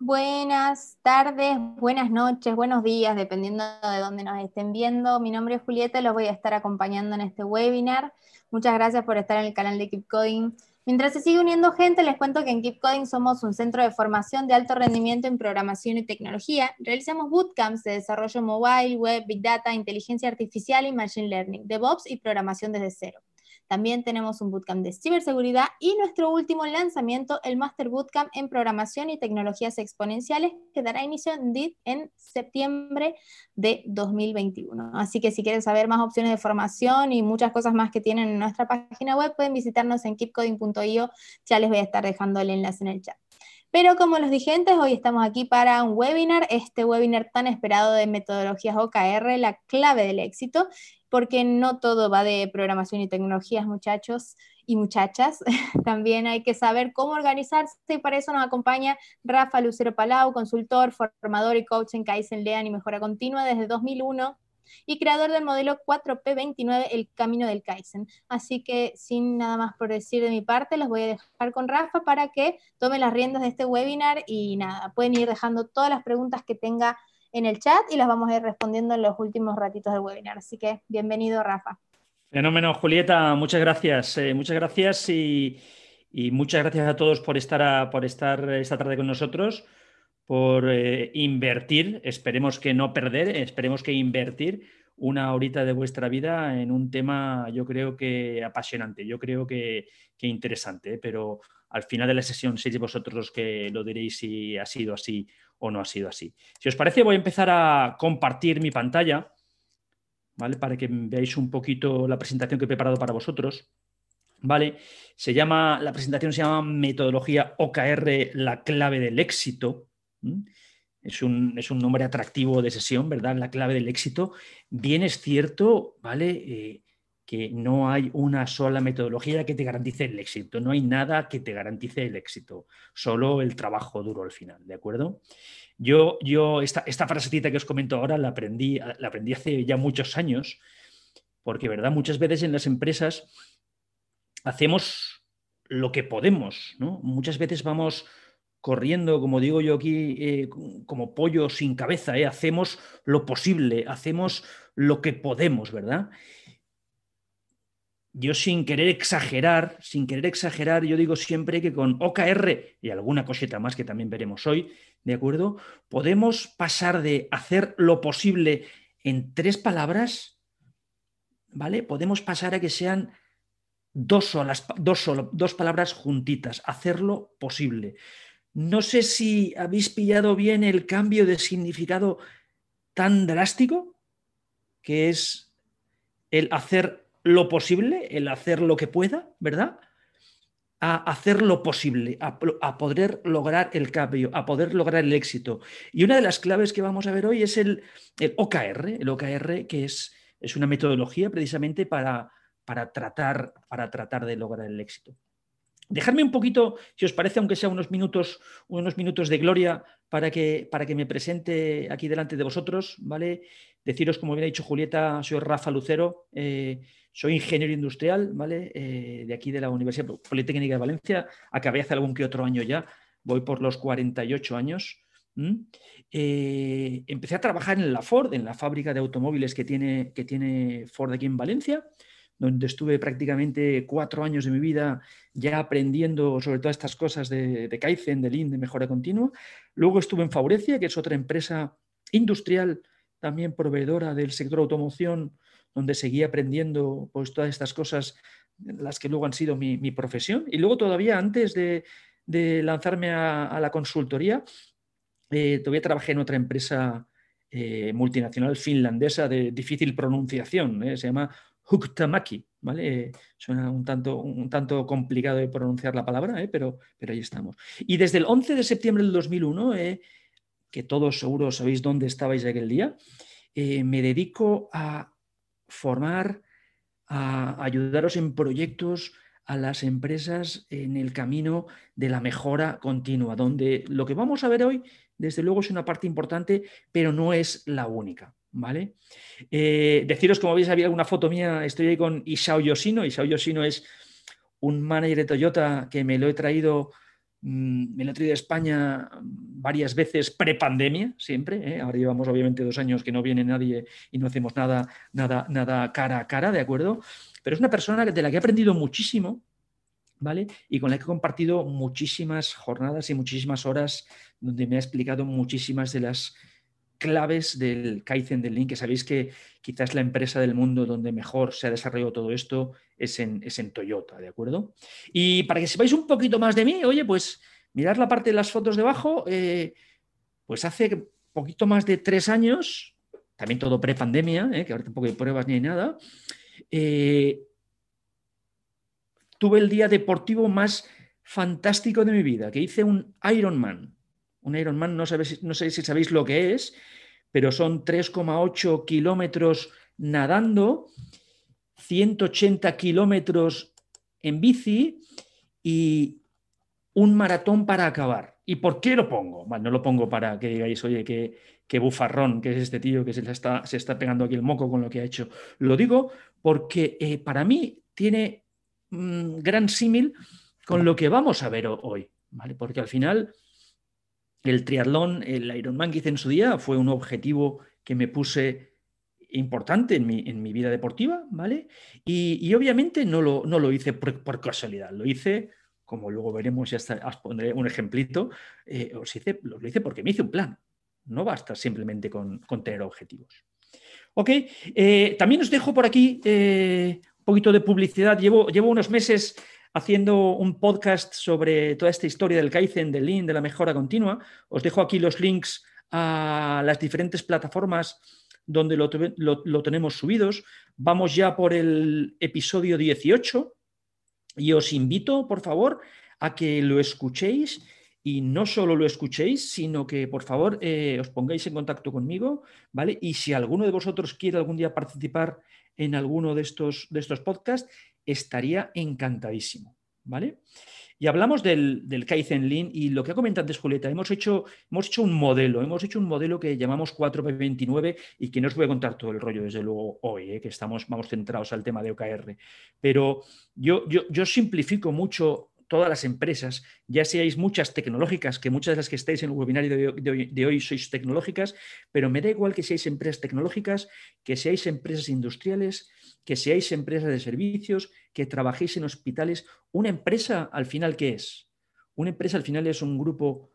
Buenas tardes, buenas noches, buenos días, dependiendo de dónde nos estén viendo. Mi nombre es Julieta, los voy a estar acompañando en este webinar. Muchas gracias por estar en el canal de Keep Coding. Mientras se sigue uniendo gente, les cuento que en Keep Coding somos un centro de formación de alto rendimiento en programación y tecnología. Realizamos bootcamps de desarrollo mobile, web, big data, inteligencia artificial y machine learning, DevOps y programación desde cero. También tenemos un bootcamp de ciberseguridad y nuestro último lanzamiento, el Master Bootcamp en Programación y Tecnologías Exponenciales, que dará inicio en DIT en septiembre de 2021. Así que si quieren saber más opciones de formación y muchas cosas más que tienen en nuestra página web, pueden visitarnos en keepcoding.io. Ya les voy a estar dejando el enlace en el chat. Pero como los dije antes, hoy estamos aquí para un webinar, este webinar tan esperado de metodologías OKR, la clave del éxito, porque no todo va de programación y tecnologías, muchachos y muchachas. También hay que saber cómo organizarse y para eso nos acompaña Rafa Lucero Palau, consultor, formador y coach en Kaizen Lean y Mejora Continua desde 2001 y creador del modelo 4P29, El Camino del Kaizen. Así que sin nada más por decir de mi parte, los voy a dejar con Rafa para que tome las riendas de este webinar y nada, pueden ir dejando todas las preguntas que tenga en el chat y las vamos a ir respondiendo en los últimos ratitos del webinar. Así que bienvenido, Rafa. Fenómeno, Julieta, muchas gracias. Eh, muchas gracias y, muchas gracias a todos por estar, por estar esta tarde con nosotros, por eh, invertir, esperemos que no perder, esperemos que invertir una horita de vuestra vida en un tema, yo creo que apasionante, yo creo que, interesante, ¿eh? pero al final de la sesión sois vosotros los que lo diréis si ha sido así o no ha sido así. Si os parece, voy a empezar a compartir mi pantalla, ¿vale? Para que veáis un poquito la presentación que he preparado para vosotros. ¿Vale? Se llama, la presentación se llama Metodología OKR, la clave del éxito. Es un, nombre atractivo de sesión, ¿verdad? La clave del éxito. Bien es cierto, ¿vale? Eh, que no hay una sola metodología que te garantice el éxito, no hay nada que te garantice el éxito, solo el trabajo duro al final, ¿de acuerdo? Yo, yo esta, esta frasecita que os comento ahora la aprendí, la aprendí hace ya muchos años, porque, ¿verdad? Muchas veces en las empresas hacemos lo que podemos, ¿no? Muchas veces vamos corriendo, como digo yo aquí, eh, como pollo sin cabeza, ¿eh? hacemos lo posible, hacemos lo que podemos, ¿verdad? Yo sin querer exagerar, sin querer exagerar, yo digo siempre que con OKR y alguna cosita más que también veremos hoy, ¿de acuerdo? Podemos pasar de hacer lo posible en tres palabras, ¿vale? Podemos pasar a que sean dos, solas, dos, dos palabras juntitas, hacerlo posible. No sé si habéis pillado bien el cambio de significado tan drástico que es el hacer lo posible, el hacer lo que pueda, ¿verdad? A hacer lo posible, a, poder lograr el cambio, a poder lograr el éxito. Y una de las claves que vamos a ver hoy es el, OKR, el OKR que es, es una metodología precisamente para, para, tratar, para tratar de lograr el éxito. Dejadme un poquito, si os parece, aunque sea unos minutos, unos minutos de gloria para que, para que me presente aquí delante de vosotros, ¿vale? Deciros, como bien ha dicho Julieta, soy Rafa Lucero, eh, soy ingeniero industrial, ¿vale? Eh, de aquí de la Universidad Politécnica de Valencia. Acabé hace algún que otro año ya. Voy por los 48 años. Eh, empecé a trabajar en la Ford, en la fábrica de automóviles que tiene, que tiene Ford aquí en Valencia, donde estuve prácticamente cuatro años de mi vida ya aprendiendo sobre todas estas cosas de, de Kaizen, de Lean, de mejora continua. Luego estuve en Faurecia, que es otra empresa industrial, también proveedora del sector automoción donde seguí aprendiendo pues, todas estas cosas, las que luego han sido mi, profesión. Y luego todavía antes de, lanzarme a, la consultoría, eh, todavía trabajé en otra empresa eh, multinacional finlandesa de difícil pronunciación, eh, se llama Huktamaki, ¿vale? suena un tanto, un tanto complicado de pronunciar la palabra, pero, pero ahí estamos. Y desde el 11 de septiembre del 2001, que todos seguro sabéis dónde estabais aquel día, me dedico a formar, a ayudaros en proyectos a las empresas en el camino de la mejora continua, donde lo que vamos a ver hoy, desde luego, es una parte importante, pero no es la única. ¿Vale? Eh, deciros, como veis, había alguna foto mía, estoy ahí con Isao Yoshino. Isao Yoshino es un manager de Toyota que me lo he traído, me lo he traído de España varias veces pre-pandemia, siempre. ¿eh? Ahora llevamos obviamente dos años que no viene nadie y no hacemos nada, nada, nada cara a cara, ¿de acuerdo? Pero es una persona de la que he aprendido muchísimo, ¿vale? Y con la que he compartido muchísimas jornadas y muchísimas horas donde me ha explicado muchísimas de las claves del Kaizen del Link, que sabéis que quizás la empresa del mundo donde mejor se ha desarrollado todo esto es en, es en Toyota, ¿de acuerdo? Y para que sepáis un poquito más de mí, oye, pues mirad la parte de las fotos debajo, eh, pues hace poquito más de tres años, también todo pre-pandemia, eh, que ahora tampoco hay pruebas ni hay nada, eh, tuve el día deportivo más fantástico de mi vida, que hice un Ironman. Un Ironman, no, no sé si sabéis lo que es, pero son 3,8 kilómetros nadando, 180 kilómetros en bici y un maratón para acabar. ¿Y por qué lo pongo? Bueno, no lo pongo para que digáis, oye, qué, bufarrón que es este tío que se está, se está pegando aquí el moco con lo que ha hecho. Lo digo porque eh, para mí tiene un gran símil con lo que vamos a ver hoy, ¿vale? Porque al final el triatlón, el Ironman que hice en su día, fue un objetivo que me puse importante en mi, en mi vida deportiva, ¿vale? Y, obviamente no lo, no lo hice por, casualidad, lo hice, como luego veremos, ya os pondré un ejemplito, eh, os hice, lo hice porque me hice un plan. No basta simplemente con, tener objetivos. Ok, eh, también os dejo por aquí eh, un poquito de publicidad. Llevo, llevo unos meses haciendo un podcast sobre toda esta historia del Kaizen, del Lean, de la mejora continua. Os dejo aquí los links a las diferentes plataformas donde lo, tenemos subidos. Vamos ya por el episodio 18 y os invito, por favor, a que lo escuchéis y no solo lo escuchéis, sino que por favor eh, os pongáis en contacto conmigo, ¿vale? Y si alguno de vosotros quiere algún día participar en alguno de estos, de estos podcasts, estaría encantadísimo, ¿vale? Y hablamos del, del, Kaizen Lean y lo que ha comentado antes Julieta, hemos hecho, hemos hecho un modelo, hemos hecho un modelo que llamamos 4P29 y que no os voy a contar todo el rollo desde luego hoy, ¿eh? que estamos, vamos centrados al tema de OKR, pero yo, yo, yo simplifico mucho todas las empresas, ya seáis muchas tecnológicas, que muchas de las que estáis en el webinario de hoy, sois tecnológicas, pero me da igual que seáis empresas tecnológicas, que seáis empresas industriales, que seáis empresas de servicios, que trabajéis en hospitales. Una empresa al final, ¿qué es? Una empresa al final es un grupo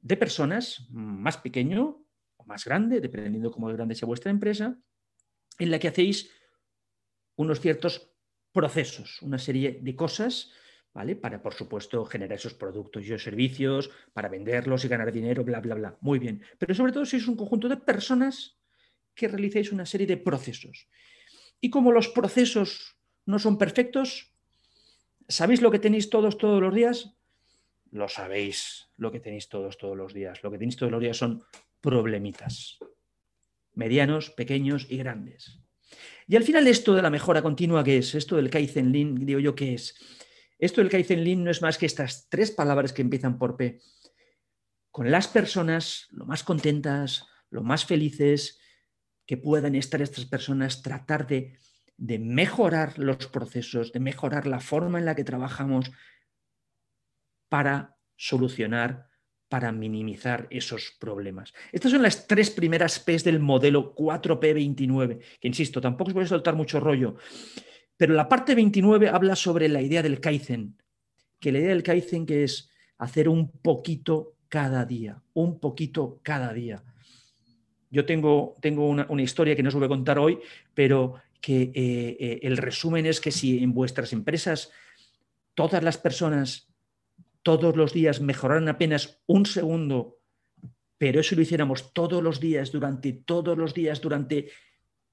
de personas más pequeño o más grande, dependiendo cómo de grande sea vuestra empresa, en la que hacéis unos ciertos procesos, una serie de cosas ¿vale? Para, por supuesto, generar esos productos y servicios, para venderlos y ganar dinero, bla, bla, bla. Muy bien. Pero sobre todo sois un conjunto de personas que realizáis una serie de procesos. Y como los procesos no son perfectos, ¿sabéis lo que tenéis todos todos los días? Lo sabéis, lo que tenéis todos todos los días. Lo que tenéis todos los días son problemitas. Medianos, pequeños y grandes. Y al final esto de la mejora continua, ¿qué es? Esto del Kaizen Lean, digo yo, ¿qué es? Esto del Kaizen Lean no es más que estas tres palabras que empiezan por P. Con las personas lo más contentas, lo más felices que puedan estar estas personas, tratar de, de mejorar los procesos, de mejorar la forma en la que trabajamos para solucionar, para minimizar esos problemas. Estas son las tres primeras P's del modelo 4P29, que insisto, tampoco os voy a soltar mucho rollo. Pero la parte 29 habla sobre la idea del Kaizen, que la idea del Kaizen que es hacer un poquito cada día, un poquito cada día. Yo tengo, tengo una, historia que no os voy a contar hoy, pero que eh, eh, el resumen es que si en vuestras empresas todas las personas todos los días mejoraran apenas un segundo, pero eso lo hiciéramos todos los días, durante todos los días, durante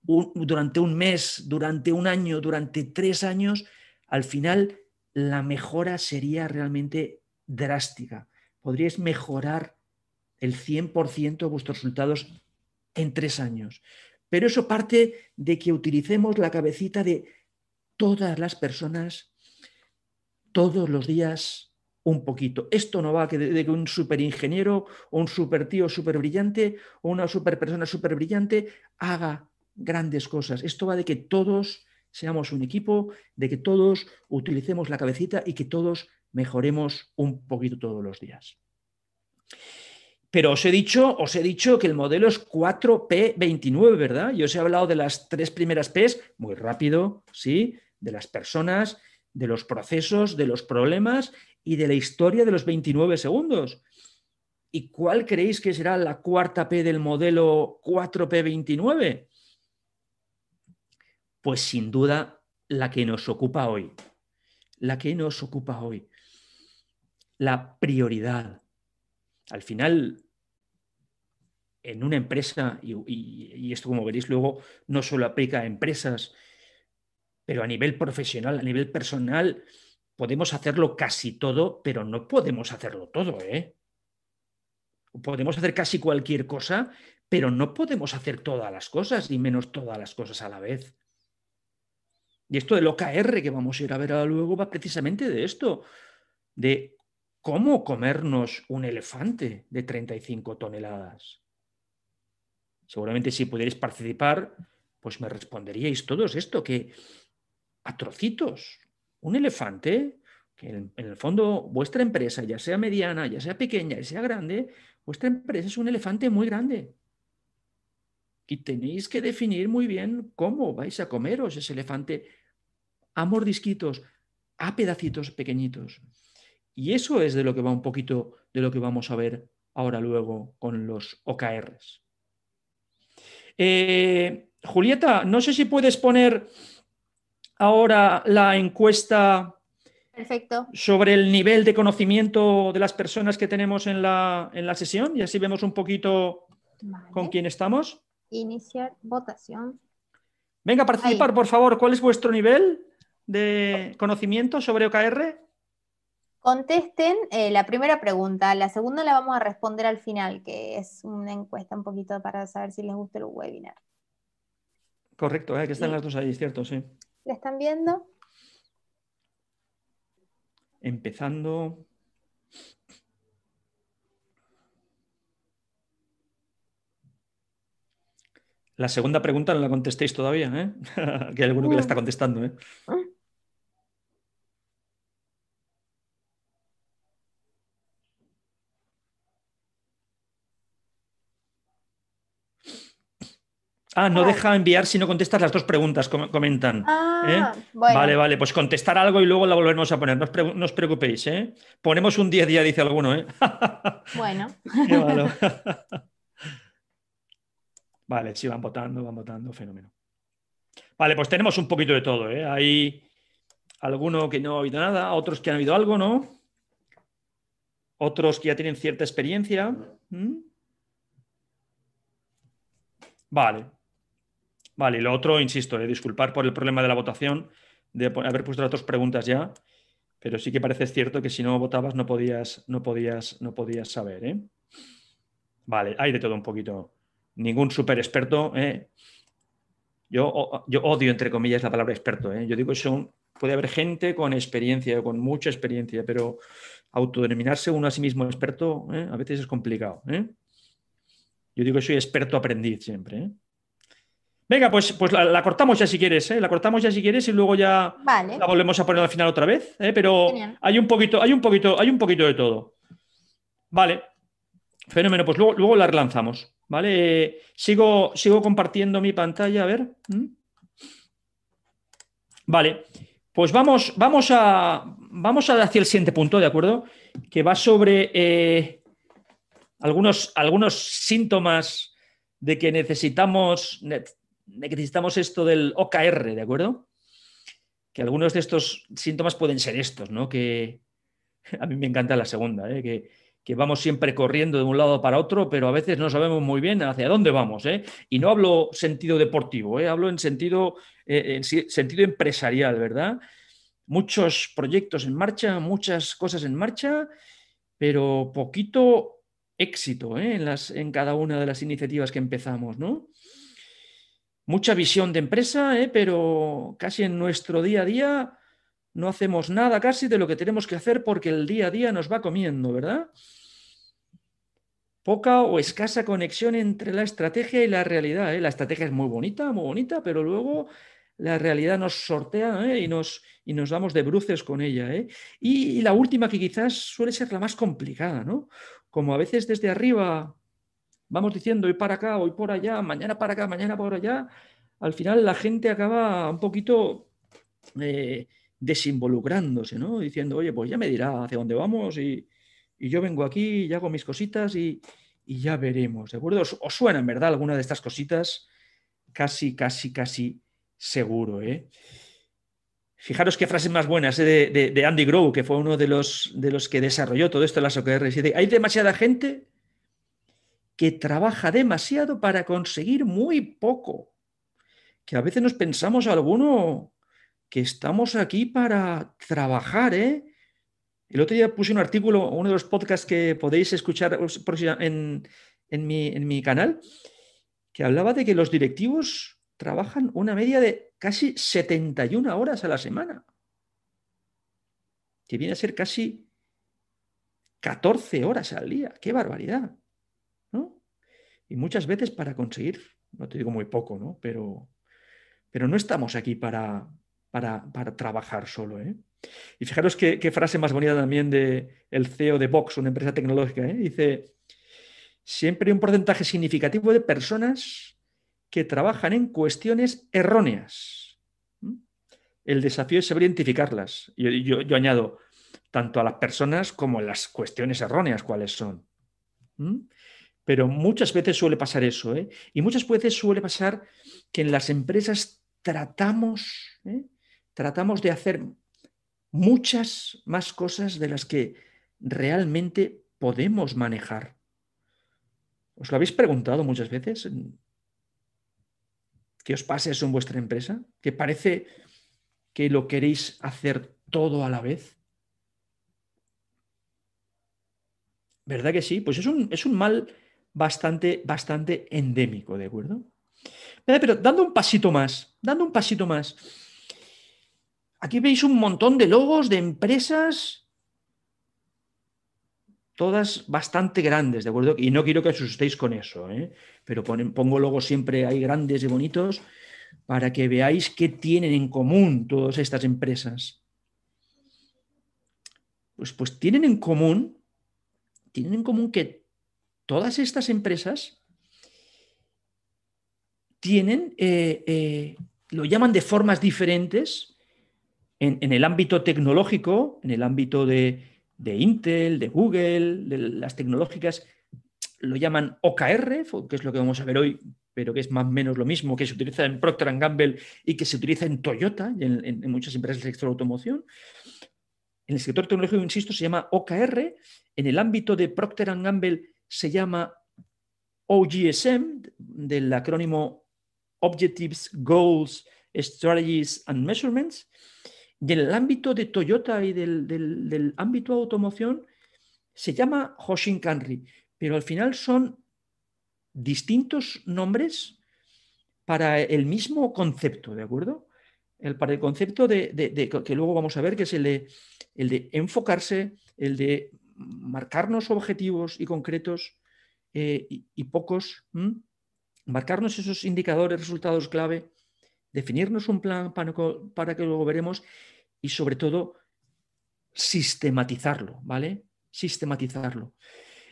durante un mes, durante un año, durante tres años, al final la mejora sería realmente drástica. Podríais mejorar el 100% de vuestros resultados en tres años. Pero eso parte de que utilicemos la cabecita de todas las personas todos los días un poquito. Esto no va de que un superingeniero o un super tío super brillante o una super persona super brillante haga grandes cosas. Esto va de que todos seamos un equipo, de que todos utilicemos la cabecita y que todos mejoremos un poquito todos los días. Pero os he dicho, os he dicho que el modelo es 4P29, ¿verdad? Yo os he hablado de las tres primeras Ps, muy rápido, ¿sí? De las personas, de los procesos, de los problemas y de la historia de los 29 segundos. ¿Y cuál creéis que será la cuarta P del modelo 4P29? Pues sin duda la que nos ocupa hoy. La que nos ocupa hoy. La prioridad al final, en una empresa, y, esto como veréis luego, no solo aplica a empresas, pero a nivel profesional, a nivel personal, podemos hacerlo casi todo, pero no podemos hacerlo todo, ¿eh? Podemos hacer casi cualquier cosa, pero no podemos hacer todas las cosas, y menos todas las cosas a la vez. Y esto del OKR que vamos a ir a ver ahora luego va precisamente de esto, de ¿Cómo comernos un elefante de 35 toneladas? Seguramente si pudierais participar, pues me responderíais todos esto, que a trocitos, un elefante, que en, el fondo vuestra empresa, ya sea mediana, ya sea pequeña, ya sea grande, vuestra empresa es un elefante muy grande. Y tenéis que definir muy bien cómo vais a comeros ese elefante a mordisquitos, a pedacitos pequeñitos. Y eso es de lo que va un poquito de lo que vamos a ver ahora luego con los OKRs. Eh, Julieta, no sé si puedes poner ahora la encuesta sobre el nivel de conocimiento de las personas que tenemos en la, sesión y así vemos un poquito con quién estamos. Iniciar votación. Venga a participar, por favor. ¿Cuál es vuestro nivel de conocimiento sobre OKR? Contesten eh, la primera pregunta, la segunda la vamos a responder al final, que es una encuesta un poquito para saber si les gusta el webinar. Correcto, eh, que están las dos ahí, cierto, sí. ¿La están viendo? Empezando. La segunda pregunta no la contestéis todavía, ¿eh? que hay alguno que la está contestando. ¿eh? Ah, no deja enviar si no contestas las dos preguntas, comentan. Ah, ¿eh? Vale, vale, pues contestar algo y luego la volvemos a poner. No os, preocupéis, ¿eh? Ponemos un 10 día, dice alguno, ¿eh? bueno. vale, sí, van votando, van votando, fenómeno. Vale, pues tenemos un poquito de todo, ¿eh? Hay alguno que no ha oído nada, otros que han oído algo, ¿no? Otros que ya tienen cierta experiencia. Vale, Vale, y lo otro, insisto, eh, disculpar por el problema de la votación, de haber puesto las dos preguntas ya, pero sí que parece cierto que si no votabas no podías, no podías, no podías saber. ¿eh? Vale, hay de todo un poquito. Ningún súper experto. ¿eh? Yo, yo, odio, entre comillas, la palabra experto. ¿eh? Yo digo que puede haber gente con experiencia, con mucha experiencia, pero autodenominarse uno a sí mismo experto ¿eh? a veces es complicado. Yo digo que soy experto aprendiz siempre. Venga, pues, pues la, cortamos ya si quieres, ¿eh? La cortamos ya si quieres y luego ya la volvemos a poner al final otra vez, ¿eh? Pero hay un poquito, hay un poquito, hay un poquito de todo. Vale. Fenómeno, pues luego, luego la relanzamos. ¿Vale? sigo, sigo compartiendo mi pantalla, a ver. ¿Mm? Vale. Pues vamos, vamos a. Vamos a hacia el siguiente punto, ¿de acuerdo? Que va sobre eh, algunos, algunos síntomas de que necesitamos, necesitamos esto del OKR, ¿de acuerdo? Que algunos de estos síntomas pueden ser estos, ¿no? Que a mí me encanta la segunda, ¿eh? que, vamos siempre corriendo de un lado para otro, pero a veces no sabemos muy bien hacia dónde vamos. ¿eh? Y no hablo sentido deportivo, ¿eh? hablo en sentido, eh, en sentido empresarial, ¿verdad? Muchos proyectos en marcha, muchas cosas en marcha, pero poquito éxito en, las, en cada una de las iniciativas que empezamos, ¿no? Mucha visión de empresa, ¿eh? pero casi en nuestro día a día no hacemos nada casi de lo que tenemos que hacer porque el día a día nos va comiendo, ¿verdad? Poca o escasa conexión entre la estrategia y la realidad. ¿eh? La estrategia es muy bonita, muy bonita, pero luego la realidad nos sortea ¿eh? y, nos, y, nos, damos de bruces con ella. Y, la última que quizás suele ser la más complicada, ¿no? Como a veces desde arriba vamos diciendo hoy para acá, hoy por allá, mañana para acá, mañana por allá, al final la gente acaba un poquito eh, desinvolucrándose, ¿no? Diciendo, oye, pues ya me dirá hacia dónde vamos y, yo vengo aquí y hago mis cositas y, ya veremos, ¿de acuerdo? ¿Os, ¿Os, suena, en verdad, alguna de estas cositas? Casi, casi, casi seguro. ¿eh? Fijaros qué frases más buenas ¿eh? de, Andy Grove, que fue uno de los, de los que desarrolló todo esto en las OKRs. hay demasiada gente que trabaja demasiado para conseguir muy poco. Que a veces nos pensamos alguno que estamos aquí para trabajar, ¿eh? El otro día puse un artículo, uno de los podcasts que podéis escuchar en, en, mi, en mi canal, que hablaba de que los directivos trabajan una media de casi 71 horas a la semana, que viene a ser casi 14 horas al día. ¡Qué barbaridad! Y muchas veces para conseguir, no te digo muy poco, ¿no? Pero, pero no estamos aquí para, para, trabajar solo. ¿eh? Y fijaros qué, frase más bonita también del el CEO de Vox, una empresa tecnológica. ¿eh? Dice, siempre hay un porcentaje significativo de personas que trabajan en cuestiones erróneas. ¿Mm? El desafío es saber identificarlas. Yo, yo, añado tanto a las personas como a las cuestiones erróneas cuáles son. ¿Mm? Pero muchas veces suele pasar eso. ¿eh? Y muchas veces suele pasar que en las empresas tratamos, ¿eh? tratamos de hacer muchas más cosas de las que realmente podemos manejar. ¿Os lo habéis preguntado muchas veces? que os pase eso en vuestra empresa? ¿Que parece que lo queréis hacer todo a la vez? ¿Verdad que sí? Pues es un, es un mal bastante, bastante endémico, ¿de acuerdo? Pero dando un pasito más, dando un pasito más. Aquí veis un montón de logos de empresas todas bastante grandes, ¿de acuerdo? Y no quiero que asustéis con eso, ¿eh? pero pongo luego siempre ahí grandes y bonitos para que veáis qué tienen en común todas estas empresas. Pues, pues tienen en común, tienen en común que todas estas empresas tienen, eh, eh, lo llaman de formas diferentes en el ámbito tecnológico, en el ámbito de, de Intel, de Google, de las tecnológicas, lo llaman OKR, que es lo que vamos a ver hoy, pero que es más o menos lo mismo que se utiliza en Procter Gamble y que se utiliza en Toyota y en, muchas empresas del sector de automoción. En el sector tecnológico, insisto, se llama OKR. En el ámbito de Procter Gamble se llama OGSM, del acrónimo Objectives, Goals, Strategies and Measurements. Y en el ámbito de Toyota y del, ámbito de automoción se llama Hoshin Kanri, pero al final son distintos nombres para el mismo concepto, ¿de acuerdo? El, para el concepto de, que luego vamos a ver, que es el de, el de enfocarse, el de marcarnos objetivos y concretos eh, y, pocos, marcarnos esos indicadores, resultados clave, definirnos un plan para, que luego veremos y sobre todo sistematizarlo, ¿vale? Sistematizarlo.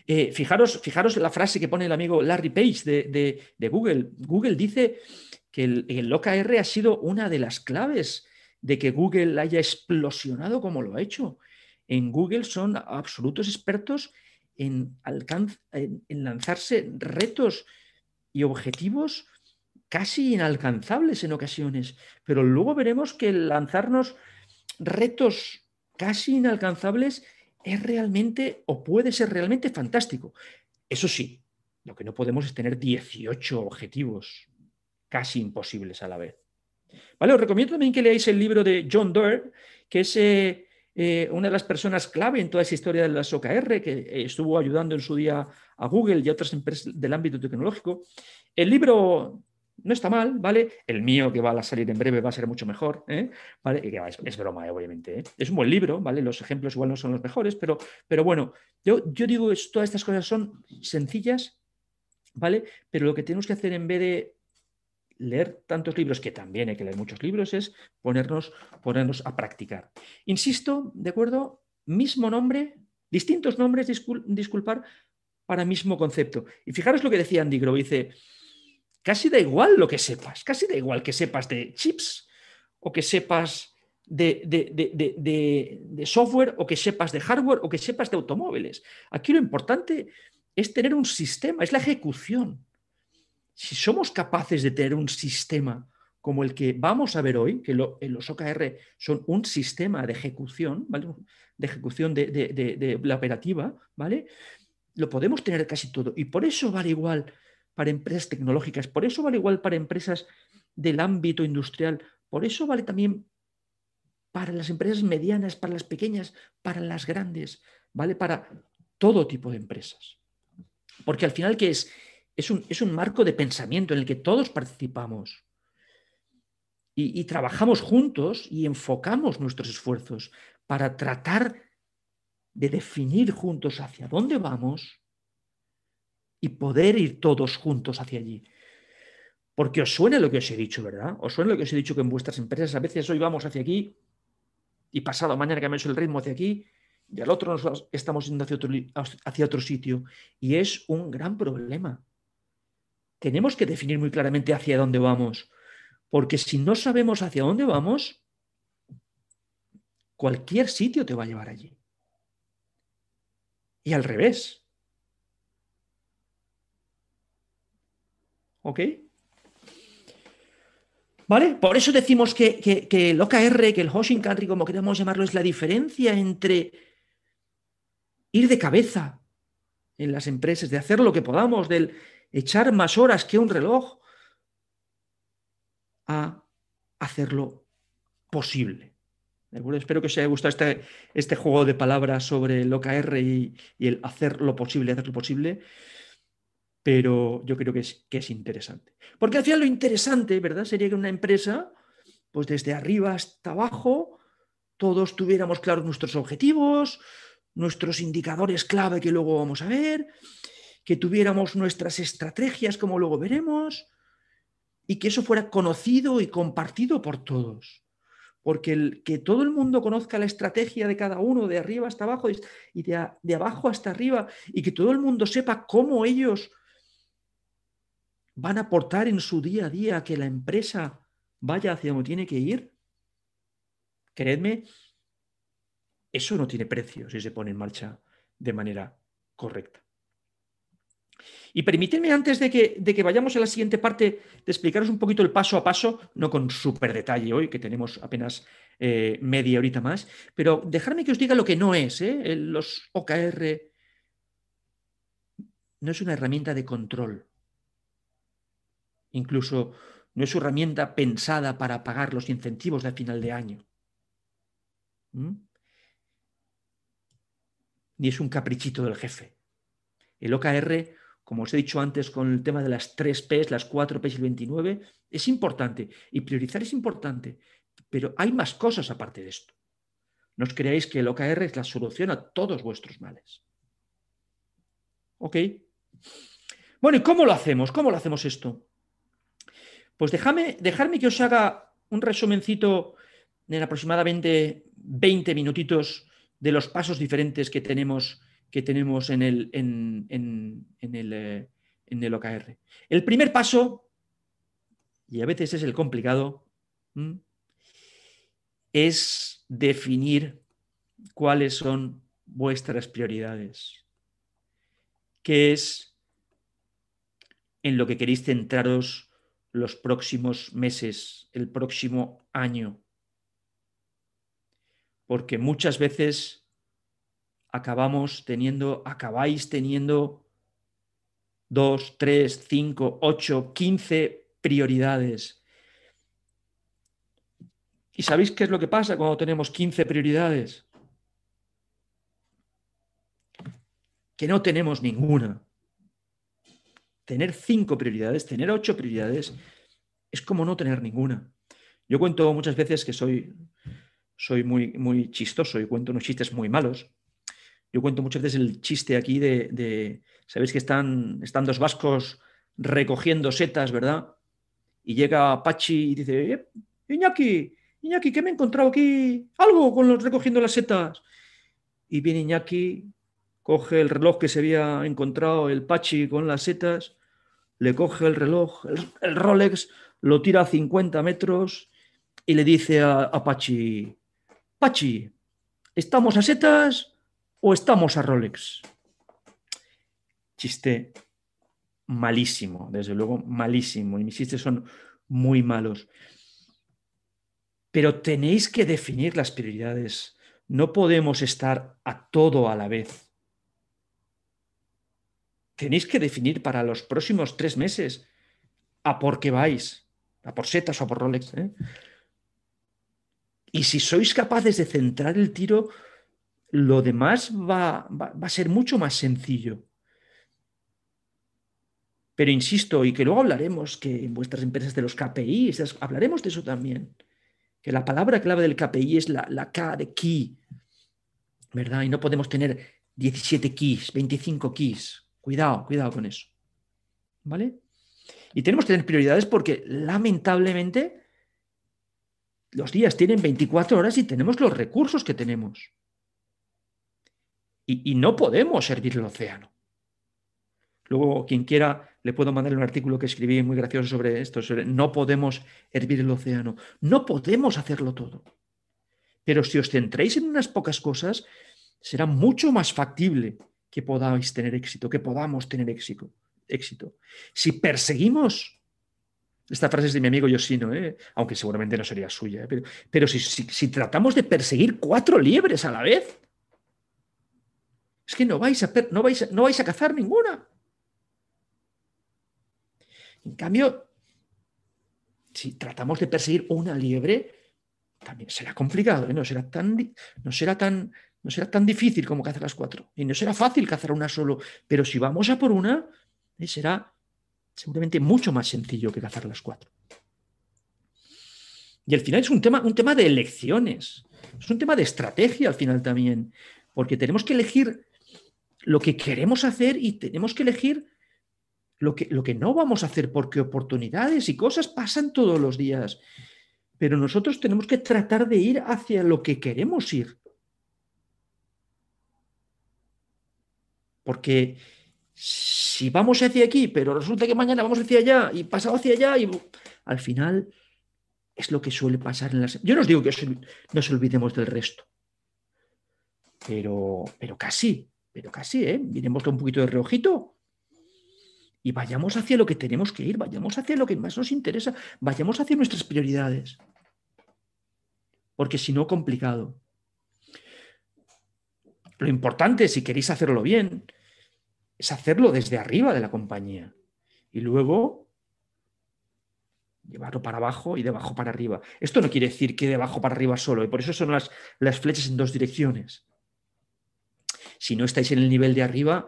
Eh, fijaros, fijaros la frase que pone el amigo Larry Page de, Google. Google dice que el, el, OKR ha sido una de las claves de que Google haya explosionado como lo ha hecho. En Google son absolutos expertos en, lanzarse retos y objetivos casi inalcanzables en ocasiones, pero luego veremos que lanzarnos retos casi inalcanzables es realmente o puede ser realmente fantástico. Eso sí, lo que no podemos es tener 18 objetivos casi imposibles a la vez. Vale, os recomiendo también que leáis el libro de John Doerr, que es eh, eh, una de las personas clave en toda esa historia de las OKR, que eh, estuvo ayudando en su día a Google y a otras empresas del ámbito tecnológico. El libro no está mal, ¿vale? El mío, que va a salir en breve, va a ser mucho mejor, ¿eh? ¿vale? es, broma, ¿eh? obviamente. Es un buen libro, ¿vale? Los ejemplos igual no son los mejores, pero, pero bueno, yo, yo digo, es, todas estas cosas son sencillas, ¿vale? Pero lo que tenemos que hacer en vez de leer tantos libros, que también hay que leer muchos libros, es ponernos, ponernos a practicar. Insisto, ¿de acuerdo? Mismo nombre, distintos nombres, disculpar, para mismo concepto. Y fijaros lo que decía Andy Grove, dice, casi da igual lo que sepas, casi da igual que sepas de chips o que sepas de, de, software o que sepas de hardware o que sepas de automóviles. Aquí lo importante es tener un sistema, es la ejecución. Si somos capaces de tener un sistema como el que vamos a ver hoy, que en los OKR son un sistema de ejecución, ¿vale? de ejecución de, la operativa, ¿vale? Lo podemos tener casi todo. Y por eso vale igual para empresas tecnológicas, por eso vale igual para empresas del ámbito industrial, por eso vale también para las empresas medianas, para las pequeñas, para las grandes, vale para todo tipo de empresas. Porque al final, ¿qué es? Es un, es un marco de pensamiento en el que todos participamos y, trabajamos juntos y enfocamos nuestros esfuerzos para tratar de definir juntos hacia dónde vamos y poder ir todos juntos hacia allí. Porque os suena lo que os he dicho, ¿verdad? Os suena lo que os he dicho que en vuestras empresas a veces hoy vamos hacia aquí y pasado mañana cambiamos el ritmo hacia aquí y al otro nos estamos yendo hacia otro, hacia otro sitio. Y es un gran problema. Tenemos que definir muy claramente hacia dónde vamos. Porque si no sabemos hacia dónde vamos, cualquier sitio te va a llevar allí. Y al revés. ¿Ok? ¿Vale? Por eso decimos que, el OKR, que el Hoshin Country, como queramos llamarlo, es la diferencia entre ir de cabeza en las empresas, de hacer lo que podamos, del echar más horas que un reloj, a hacerlo posible. Espero que os haya gustado este, este, juego de palabras sobre el OKR y, el hacer lo posible, hacer lo posible, pero yo creo que es, que es interesante. Porque al final lo interesante, ¿verdad? Sería que una empresa, pues desde arriba hasta abajo, todos tuviéramos claros nuestros objetivos, nuestros indicadores clave que luego vamos a ver, que tuviéramos nuestras estrategias como luego veremos, y que eso fuera conocido y compartido por todos porque el, que todo el mundo conozca la estrategia de cada uno, de arriba hasta abajo y de, abajo hasta arriba, y que todo el mundo sepa cómo ellos van a aportar en su día a día que la empresa vaya hacia donde tiene que ir, creedme, eso no tiene precio si se pone en marcha de manera correcta. Y permíteme, antes de que, de que, vayamos a la siguiente parte, de explicaros un poquito el paso a paso, no con súper detalle hoy, que tenemos apenas eh, media horita más, pero dejarme que os diga lo que no es. ¿eh? Los OKR no es una herramienta de control. Incluso no es una herramienta pensada para pagar los incentivos de final de año. ¿Mm? Ni es un caprichito del jefe. El OKR como os he dicho antes con el tema de las 3 Ps, las 4 Ps y el 29, es importante y priorizar es importante, pero hay más cosas aparte de esto. No os creáis que el OKR es la solución a todos vuestros males. ¿Ok? Bueno, ¿y cómo lo hacemos? ¿Cómo lo hacemos esto? Pues dejadme que os haga un resumencito en aproximadamente 20 minutitos de los pasos diferentes que tenemos que tenemos en el, en, el, eh, en el OKR. El primer paso, y a veces es el complicado, es definir cuáles son vuestras prioridades. ¿Qué es en lo que queréis centraros los próximos meses, el próximo año? Porque muchas veces acabamos teniendo, acabáis teniendo dos, tres, cinco, ocho, quince prioridades. ¿Y sabéis qué es lo que pasa cuando tenemos 15 prioridades? Que no tenemos ninguna. Tener cinco prioridades, tener ocho prioridades, es como no tener ninguna. Yo cuento muchas veces que soy, soy muy, muy chistoso y cuento unos chistes muy malos. Yo cuento muchas veces el chiste aquí de, sabéis que están, están dos vascos recogiendo setas, ¿verdad? y llega Pachi y dice, eh, Iñaki, Iñaki, ¿qué me he encontrado aquí? Algo con los recogiendo las setas. Y viene Iñaki, coge el reloj que se había encontrado el Pachi con las setas, le coge el reloj, el, Rolex, lo tira a 50 metros y le dice a, a Pachi, Pachi, ¿estamos a setas o estamos a Rolex? Chiste malísimo, desde luego malísimo, y mis chistes son muy malos. Pero tenéis que definir las prioridades. No podemos estar a todo a la vez. Tenéis que definir para los próximos tres meses a por qué vais, a por setas o a por Rolex. ¿eh? Y si sois capaces de centrar el tiro, lo demás va, va a ser mucho más sencillo. Pero insisto, y que luego hablaremos que en vuestras empresas de los KPI, hablaremos de eso también, que la palabra clave del KPI es la, la K de key, ¿verdad? Y no podemos tener 17 keys, 25 keys. Cuidado, cuidado con eso. ¿Vale? Y tenemos que tener prioridades porque lamentablemente los días tienen 24 horas y tenemos los recursos que tenemos. Y, no podemos servir el océano. Luego, quien quiera, le puedo mandar un artículo que escribí muy gracioso sobre esto, sobre no podemos hervir el océano. No podemos hacerlo todo. Pero si os centréis en unas pocas cosas, será mucho más factible que podáis tener éxito, que podamos tener éxito. éxito. Si perseguimos, esta frase es de mi amigo Yosino, ¿eh? aunque seguramente no sería suya, ¿eh? pero, si, si tratamos de perseguir cuatro liebres a la vez, es que no vais a, no vais, no vais a cazar ninguna. En cambio, si tratamos de perseguir una liebre, también será complicado, ¿eh? no, será tan, no, será tan, no será tan difícil como cazar las cuatro. Y no será fácil cazar una solo, pero si vamos a por una, eh, será seguramente mucho más sencillo que cazar las cuatro. Y al final es un tema, un tema de elecciones, es un tema de estrategia al final también, porque tenemos que elegir lo que queremos hacer y tenemos que elegir lo que, lo que no vamos a hacer, porque oportunidades y cosas pasan todos los días. Pero nosotros tenemos que tratar de ir hacia lo que queremos ir. Porque si vamos hacia aquí, pero resulta que mañana vamos hacia allá y pasado hacia allá, y al final es lo que suele pasar en las... Yo no os digo que no nos olvidemos del resto, pero, pero casi, pero casi, ¿eh? Miremos un poquito de reojito y vayamos hacia lo que tenemos que ir, vayamos hacia lo que más nos interesa, vayamos hacia nuestras prioridades. Porque si no, complicado. Lo importante, si queréis hacerlo bien, es hacerlo desde arriba de la compañía y luego llevarlo para abajo y de abajo para arriba. Esto no quiere decir que de abajo para arriba solo, y por eso son las, las flechas en dos direcciones. Si no estáis en el nivel de arriba,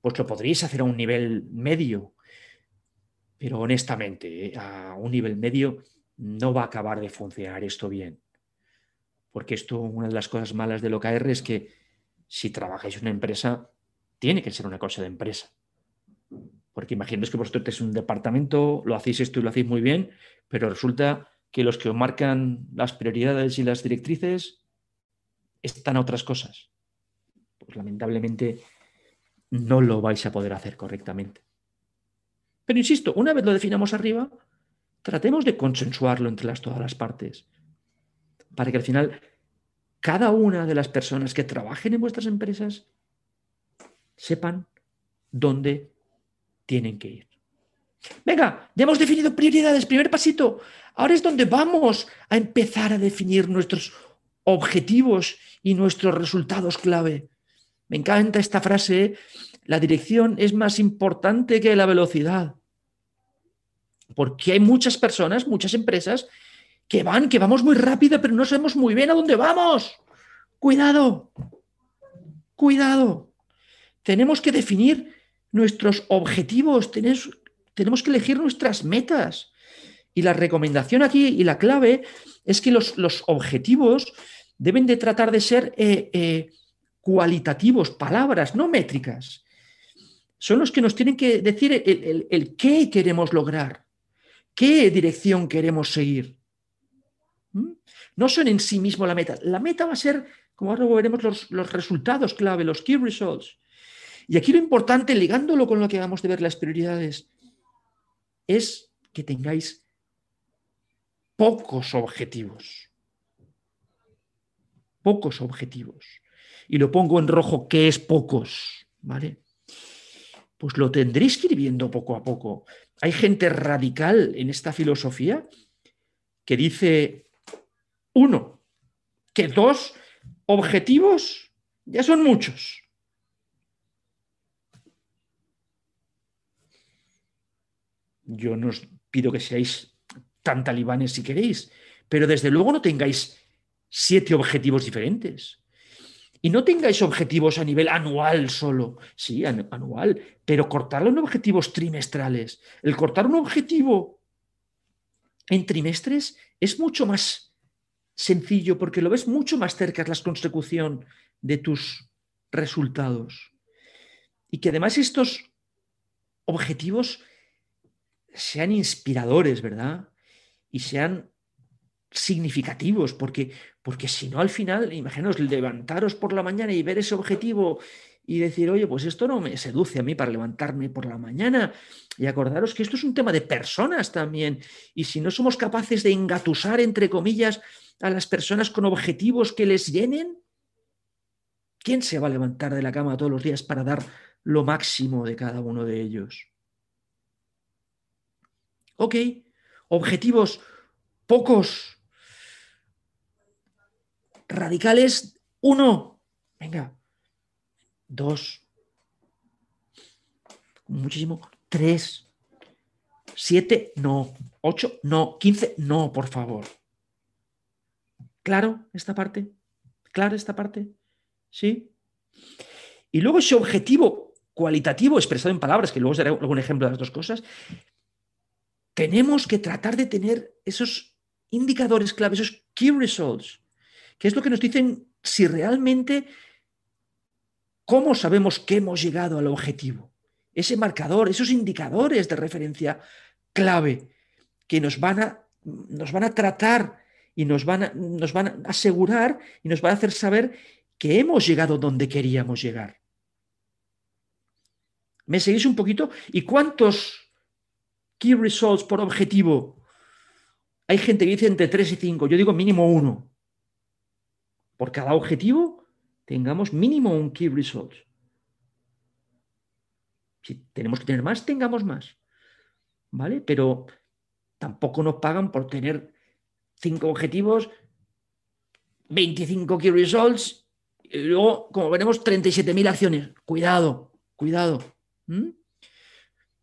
pues lo podríais hacer a un nivel medio. Pero honestamente, eh, a un nivel medio no va a acabar de funcionar esto bien. Porque esto, una de las cosas malas del OKR es que si trabajáis en una empresa, tiene que ser una cosa de empresa. Porque imaginaos que vosotros tenéis un departamento, lo hacéis esto y lo hacéis muy bien, pero resulta que los que os marcan las prioridades y las directrices están a otras cosas. Pues lamentablemente no lo vais a poder hacer correctamente. Pero insisto, una vez lo definamos arriba, tratemos de consensuarlo entre las, todas las partes, para que al final cada una de las personas que trabajen en vuestras empresas sepan dónde tienen que ir. Venga, ya hemos definido prioridades, primer pasito. Ahora es donde vamos a empezar a definir nuestros objetivos y nuestros resultados clave. Me encanta esta frase, la dirección es más importante que la velocidad. Porque hay muchas personas, muchas empresas que van, que vamos muy rápido, pero no sabemos muy bien a dónde vamos. Cuidado, cuidado. Tenemos que definir nuestros objetivos, tenemos, que elegir nuestras metas. Y la recomendación aquí y la clave es que los, objetivos deben de tratar de ser eh, eh, cualitativos, palabras, no métricas. Son los que nos tienen que decir el, qué queremos lograr, qué dirección queremos seguir. ¿Mm? No son en sí mismo la meta. La meta va a ser, como ahora veremos, los, los resultados clave, los key results. Y aquí lo importante, ligándolo con lo que vamos de ver las prioridades, es que tengáis pocos objetivos. Pocos objetivos. Y lo pongo en rojo, que es pocos, ¿vale? Pues lo tendréis que ir viendo poco a poco. Hay gente radical en esta filosofía que dice, uno, que dos objetivos ya son muchos. Yo no os pido que seáis tan talibanes si queréis, pero desde luego no tengáis siete objetivos diferentes. Y no tengáis objetivos a nivel anual solo, sí, anual, pero cortarlo en objetivos trimestrales. El cortar un objetivo en trimestres es mucho más sencillo porque lo ves mucho más cerca la consecución de tus resultados. Y que además estos objetivos sean inspiradores, ¿verdad? Y sean significativos, porque, porque si no al final, imaginaos, levantaros por la mañana y ver ese objetivo y decir, oye, pues esto no me seduce a mí para levantarme por la mañana. Y acordaros que esto es un tema de personas también. Y si no somos capaces de engatusar, entre comillas, a las personas con objetivos que les llenen, ¿quién se va a levantar de la cama todos los días para dar lo máximo de cada uno de ellos? Ok, objetivos pocos, radicales, uno, venga, dos, muchísimo, tres, siete, no, ocho, no, quince, no, por favor. ¿Claro esta parte? ¿Claro esta parte? ¿Sí? Y luego ese objetivo cualitativo expresado en palabras, que luego os daré algún ejemplo de las dos cosas, tenemos que tratar de tener esos indicadores clave, esos key results, que es lo que nos dicen si realmente, cómo sabemos que hemos llegado al objetivo. Ese marcador, esos indicadores de referencia clave que nos van a, nos van a tratar y nos van, a, nos van a asegurar y nos van a hacer saber que hemos llegado donde queríamos llegar. ¿Me seguís un poquito? ¿Y cuántos key results por objetivo? Hay gente que dice entre 3 y 5, yo digo mínimo uno. Por cada objetivo tengamos mínimo un key result. Si tenemos que tener más, tengamos más. ¿Vale? Pero tampoco nos pagan por tener cinco objetivos, 25 key results, y luego, como veremos, 37.000 acciones. Cuidado, cuidado.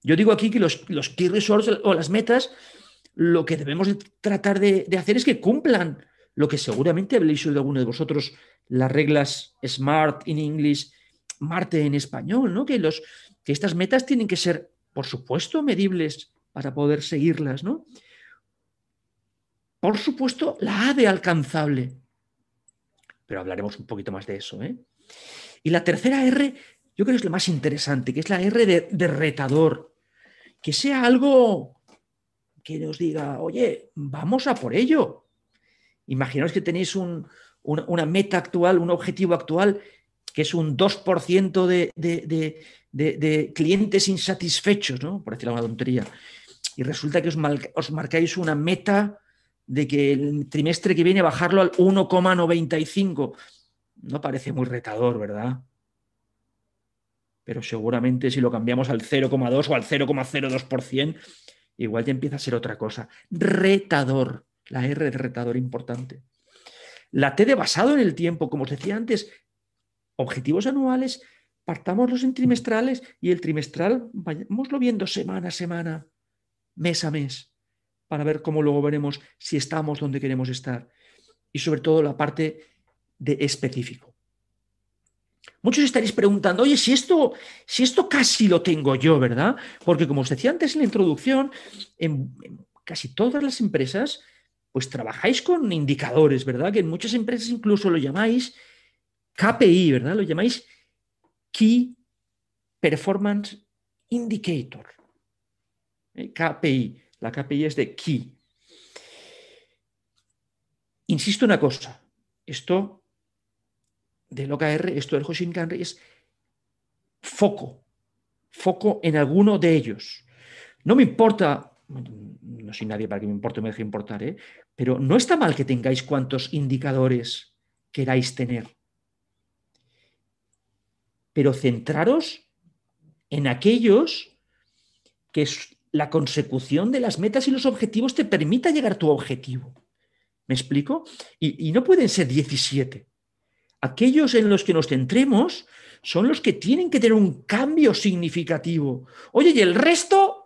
Yo digo aquí que los, los, key results o las metas, lo que debemos tratar de, hacer es que cumplan lo que seguramente habréis oído alguno de vosotros, las reglas SMART en inglés, Marte en español, ¿no? Que, los, que estas metas tienen que ser, por supuesto, medibles para poder seguirlas, ¿no? Por supuesto, la A de alcanzable. Pero hablaremos un poquito más de eso. ¿eh? Y la tercera R, yo creo que es lo más interesante, que es la R de, retador. Que sea algo que nos diga, oye, vamos a por ello. Imaginaos que tenéis una, meta actual, un objetivo actual, que es un 2% de, clientes insatisfechos, ¿no? por decirlo una tontería. Y resulta que os, os marcáis una meta de que el trimestre que viene bajarlo al 1,95. No parece muy retador, ¿verdad? Pero seguramente si lo cambiamos al 0,2 o al 0,02%, igual ya empieza a ser otra cosa. Retador. La R de retador importante. La T de basado en el tiempo, como os decía antes, objetivos anuales, partámoslos en trimestrales y el trimestral vayámoslo viendo semana a semana, mes a mes para ver cómo luego veremos si estamos donde queremos estar. Y sobre todo la parte de específico. Muchos estaréis preguntando, oye, si esto, si esto casi lo tengo yo, ¿verdad? Porque como os decía antes en la introducción, en, casi todas las empresas, pues trabajáis con indicadores, ¿verdad? Que en muchas empresas incluso lo llamáis KPI, ¿verdad? Lo llamáis Key Performance Indicator. ¿eh? KPI La KPI es de Key. Insisto una cosa, esto del OKR, esto del Hoshinkanri es foco, foco en alguno de ellos. No me importa, no soy nadie para que me importe o me deje importar, ¿eh? pero no está mal que tengáis cuantos indicadores queráis tener. Pero centraros en aquellos que la consecución de las metas y los objetivos te permita llegar a tu objetivo. ¿Me explico? Y, y no pueden ser 17. Aquellos en los que nos centremos son los que tienen que tener un cambio significativo. Oye, y el resto,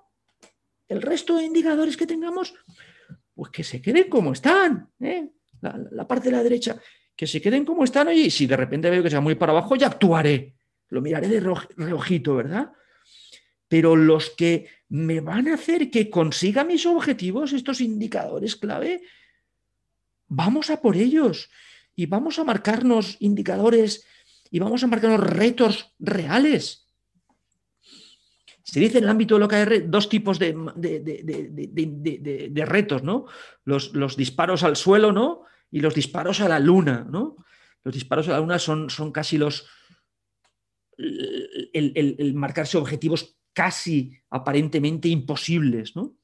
el resto de indicadores que tengamos, pues que se queden como están. ¿eh? La, parte de la derecha, que se queden como están. Y si de repente veo que se va muy para abajo, ya actuaré. Lo miraré de reojito, ¿verdad? Pero los que me van a hacer que consiga mis objetivos, estos indicadores clave, vamos a por ellos y vamos a marcarnos indicadores y vamos a marcar los retos reales. Se dice en el ámbito del OKR dos tipos de, de, retos, ¿no? Los, los, disparos al suelo, ¿no? Y los disparos a la luna, ¿no? Los disparos a la luna son, son casi los... El, marcarse objetivos casi aparentemente imposibles, ¿no?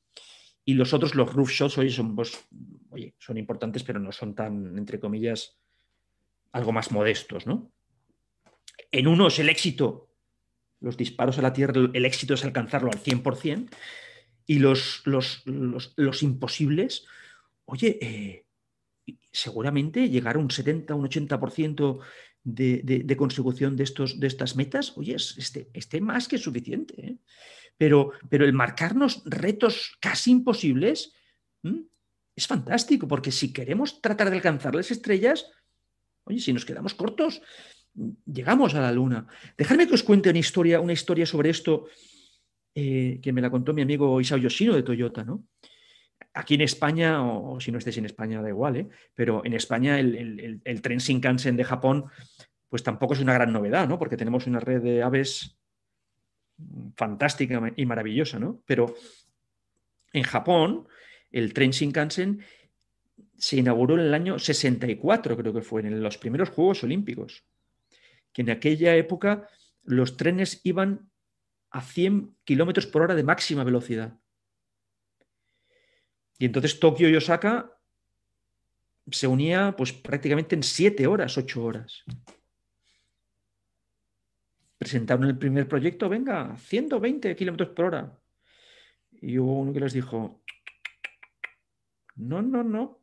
Y los otros, los roof shots, oye, son, pues, oye, son importantes, pero no son tan, entre comillas, algo más modestos, ¿no? En uno es el éxito, los disparos a la tierra, el éxito es alcanzarlo al 100%, y los, los, los, imposibles, oye, eh, seguramente llegar a un 70, un 80% de, de, consecución de, estos, de estas metas, oye, es este, este más que suficiente. ¿eh? Pero, pero el marcarnos retos casi imposibles es fantástico, porque si queremos tratar de alcanzar las estrellas, oye, si nos quedamos cortos, llegamos a la luna. Dejadme que os cuente una historia, una historia sobre esto eh, que me la contó mi amigo Isao Yoshino de Toyota, ¿no? Aquí en España, o, si no estés en España, da igual, ¿eh? pero en España el, el, tren Shinkansen de Japón, pues tampoco es una gran novedad, ¿no? Porque tenemos una red de aves fantástica y maravillosa, ¿no? Pero en Japón, el tren Shinkansen se inauguró en el año 64, creo que fue, en los primeros Juegos Olímpicos que en aquella época los trenes iban a 100 kilómetros por hora de máxima velocidad. Y entonces Tokio y Osaka se unía pues prácticamente en 7 horas, 8 horas. Presentaron el primer proyecto, venga, 120 kilómetros por hora. Y hubo uno que les dijo, no, no, no,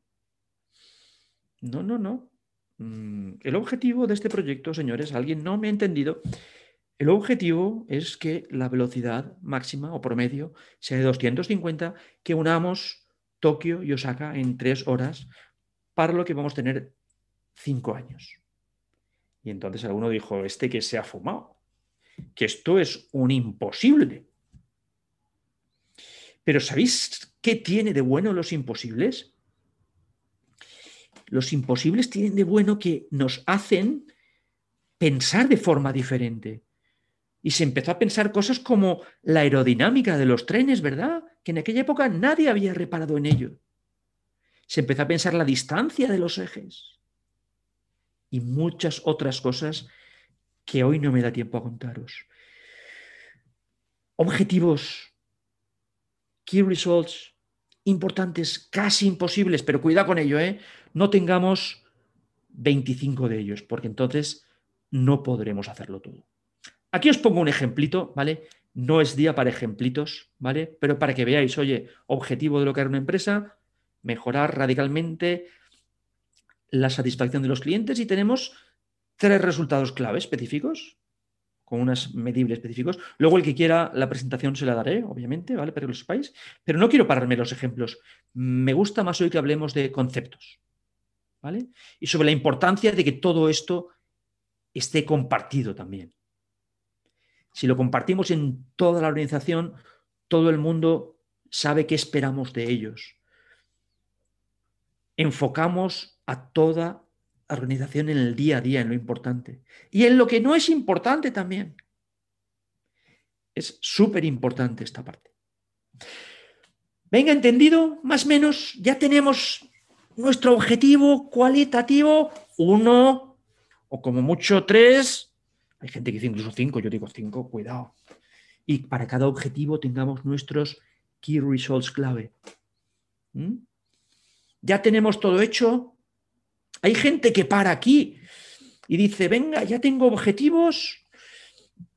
no, no, no. Mm, el objetivo de este proyecto, señores, alguien no me ha entendido. El objetivo es que la velocidad máxima o promedio sea de 250, que unamos Tokio y Osaka en tres horas, para lo que vamos a tener cinco años. Y entonces alguno dijo, este que se ha fumado, que esto es un imposible. Pero ¿sabéis qué tiene de bueno los imposibles? Los imposibles tienen de bueno que nos hacen pensar de forma diferente. Y se empezó a pensar cosas como la aerodinámica de los trenes, ¿verdad? Que en aquella época nadie había reparado en ello. Se empezó a pensar la distancia de los ejes y muchas otras cosas que hoy no me da tiempo a contaros. Objetivos, key results, importantes, casi imposibles, pero cuidado con ello, ¿eh? no tengamos 25 de ellos, porque entonces no podremos hacerlo todo. Aquí os pongo un ejemplito, ¿vale? No es día para ejemplitos, ¿vale? Pero para que veáis, oye, objetivo de lo que era una empresa, mejorar radicalmente la satisfacción de los clientes y tenemos tres resultados clave específicos, con unas medibles específicos. Luego el que quiera la presentación se la daré, obviamente, ¿vale? Para que lo sepáis. Pero no quiero pararme los ejemplos. Me gusta más hoy que hablemos de conceptos. ¿Vale? Y sobre la importancia de que todo esto esté compartido también. Si lo compartimos en toda la organización, todo el mundo sabe qué esperamos de ellos. Enfocamos a toda organización en el día a día, en lo importante. Y en lo que no es importante también. Es súper importante esta parte. Venga, entendido, más o menos, ya tenemos nuestro objetivo cualitativo, uno o como mucho tres. Hay gente que dice incluso cinco, yo digo cinco, cuidado. Y para cada objetivo tengamos nuestros key results clave. ¿Mm? Ya tenemos todo hecho. Hay gente que para aquí y dice, venga, ya tengo objetivos,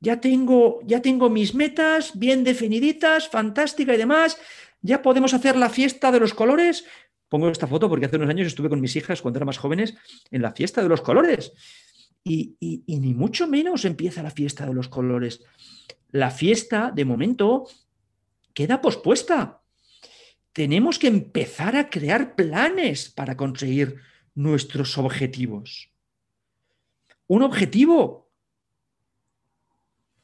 ya tengo, ya tengo mis metas bien definiditas, fantástica y demás ya podemos hacer la fiesta de los colores. Pongo esta foto porque hace unos años estuve con mis hijas cuando eran más jóvenes en la fiesta de los colores. Y, ni mucho menos empieza la fiesta de los colores. La fiesta, de momento, queda pospuesta. Tenemos que empezar a crear planes para conseguir nuestros objetivos. Un objetivo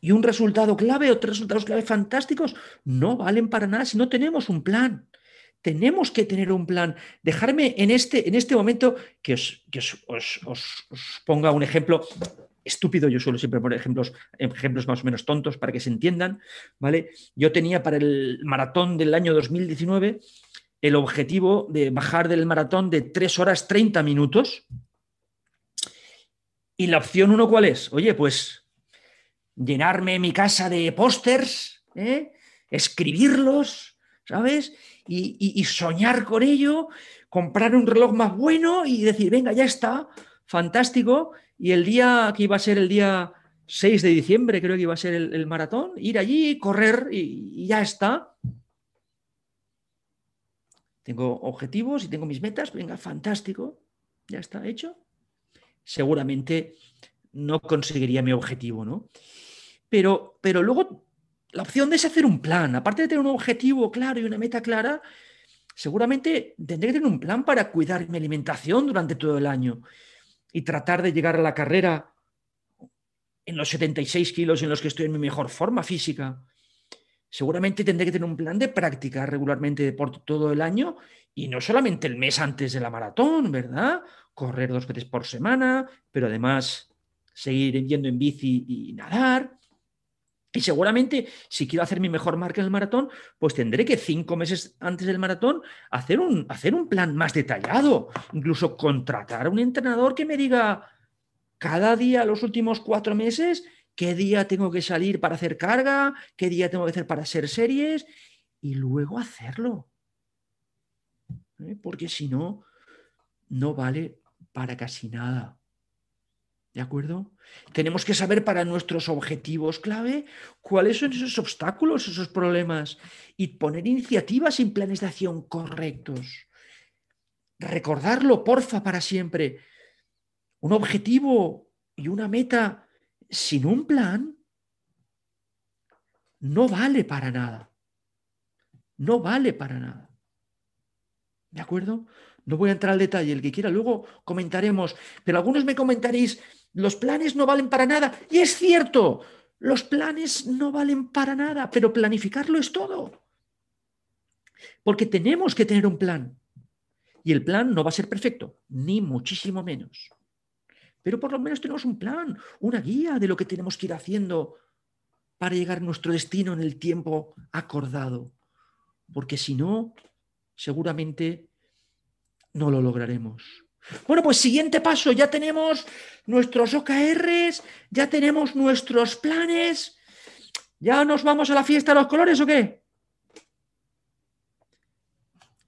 y un resultado clave o tres resultados clave fantásticos no valen para nada si no tenemos un plan. Tenemos que tener un plan. Dejarme en este, en este momento que, os, os, ponga un ejemplo estúpido. Yo suelo siempre poner ejemplos, ejemplos más o menos tontos para que se entiendan. ¿vale? Yo tenía para el maratón del año 2019 el objetivo de bajar del maratón de 3 horas 30 minutos. Y la opción uno, ¿cuál es? Oye, pues llenarme mi casa de pósters, ¿eh? escribirlos, ¿sabes? Y, soñar con ello, comprar un reloj más bueno y decir, venga, ya está, fantástico. Y el día que iba a ser el día 6 de diciembre, creo que iba a ser el, maratón, ir allí, correr y, y ya está. Tengo objetivos y tengo mis metas, venga, fantástico, ya está hecho. Seguramente no conseguiría mi objetivo, ¿no? Pero, pero luego la opción es hacer un plan, aparte de tener un objetivo claro y una meta clara, seguramente tendré que tener un plan para cuidar mi alimentación durante todo el año y tratar de llegar a la carrera en los 76 kilos en los que estoy en mi mejor forma física. Seguramente tendré que tener un plan de practicar regularmente deporte todo el año y no solamente el mes antes de la maratón, ¿verdad? Correr dos veces por semana, pero además seguir yendo en bici y nadar. Y seguramente, si quiero hacer mi mejor marca en el maratón, pues tendré que cinco meses antes del maratón hacer un, hacer un plan más detallado. Incluso contratar a un entrenador que me diga cada día, los últimos cuatro meses, qué día tengo que salir para hacer carga, qué día tengo que hacer para hacer series, y luego hacerlo. ¿Eh? Porque si no, no vale para casi nada. ¿De acuerdo? Tenemos que saber para nuestros objetivos clave cuáles son esos obstáculos, esos problemas y poner iniciativas y planes de acción correctos. Recordarlo, porfa, para siempre. Un objetivo y una meta sin un plan no vale para nada. No vale para nada. ¿De acuerdo? No voy a entrar al detalle, el que quiera luego comentaremos, pero algunos me comentaréis, los planes no valen para nada. Y es cierto, los planes no valen para nada, pero planificarlo es todo. Porque tenemos que tener un plan. Y el plan no va a ser perfecto, ni muchísimo menos. Pero por lo menos tenemos un plan, una guía de lo que tenemos que ir haciendo para llegar a nuestro destino en el tiempo acordado. Porque si no, seguramente no lo lograremos. Bueno, pues siguiente paso, ya tenemos nuestros OKRs, ya tenemos nuestros planes, ¿ya nos vamos a la fiesta de los colores o qué?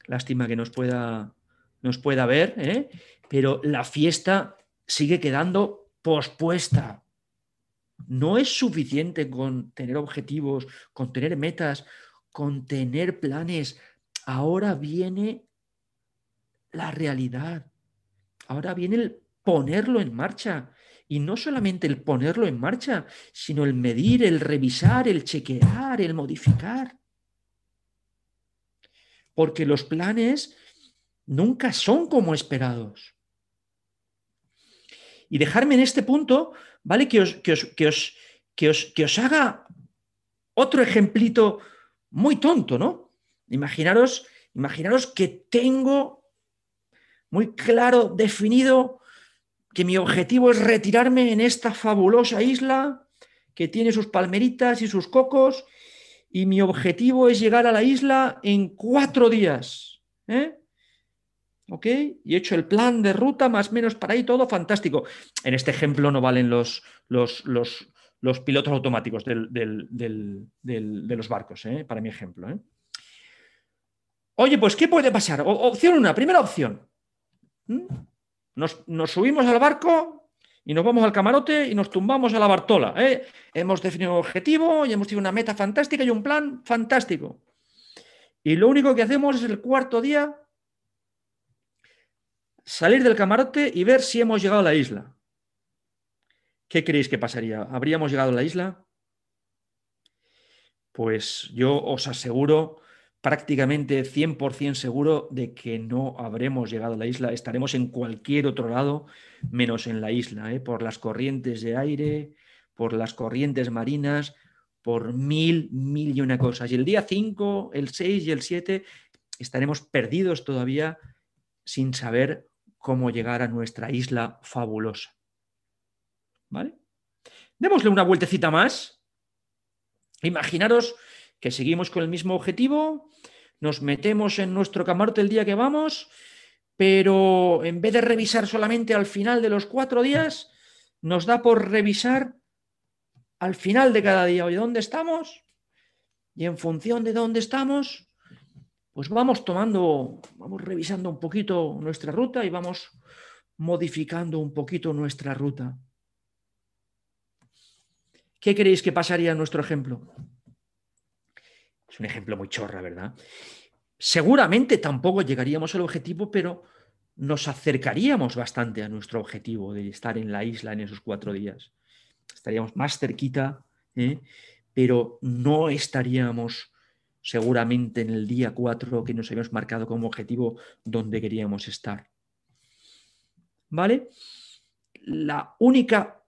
Lástima que nos pueda, nos pueda ver, ¿eh? pero la fiesta sigue quedando pospuesta. No es suficiente con tener objetivos, con tener metas, con tener planes. Ahora viene la realidad. Ahora viene el ponerlo en marcha. Y no solamente el ponerlo en marcha, sino el medir, el revisar, el chequear, el modificar. Porque los planes nunca son como esperados. Y dejarme en este punto, ¿vale? Que os, que os, que os, que os, que os haga otro ejemplito muy tonto, ¿no? Imaginaros, imaginaros que tengo muy claro, definido, que mi objetivo es retirarme en esta fabulosa isla que tiene sus palmeritas y sus cocos y mi objetivo es llegar a la isla en cuatro días. ¿eh? ¿Ok? Y he hecho el plan de ruta más o menos para ahí, todo fantástico. En este ejemplo no valen los, los, los, pilotos automáticos de los barcos, ¿eh? para mi ejemplo. ¿eh? Oye, pues ¿qué puede pasar? opción una, primera opción. ¿Mm? Nos, nos, subimos al barco y nos vamos al camarote y nos tumbamos a la Bartola. ¿eh? Hemos definido un objetivo y hemos tenido una meta fantástica y un plan fantástico. Y lo único que hacemos es el cuarto día salir del camarote y ver si hemos llegado a la isla. ¿Qué creéis que pasaría? ¿Habríamos llegado a la isla? Pues yo os aseguro prácticamente 100% seguro de que no habremos llegado a la isla, estaremos en cualquier otro lado menos en la isla, ¿eh? por las corrientes de aire, por las corrientes marinas, por mil, mil y una cosas. Y el día 5, el 6 y el 7 estaremos perdidos todavía sin saber cómo llegar a nuestra isla fabulosa. ¿Vale? Démosle una vueltecita más. Imaginaros que seguimos con el mismo objetivo, nos metemos en nuestro camarote el día que vamos, pero en vez de revisar solamente al final de los cuatro días, nos da por revisar al final de cada día, oye, ¿dónde estamos? Y en función de dónde estamos, pues vamos tomando, vamos revisando un poquito nuestra ruta y vamos modificando un poquito nuestra ruta. ¿Qué creéis que pasaría en nuestro ejemplo? Es un ejemplo muy chorra, ¿verdad? Seguramente tampoco llegaríamos al objetivo, pero nos acercaríamos bastante a nuestro objetivo de estar en la isla en esos cuatro días. Estaríamos más cerquita, ¿eh? pero no estaríamos seguramente en el día cuatro que nos habíamos marcado como objetivo donde queríamos estar. ¿Vale? La única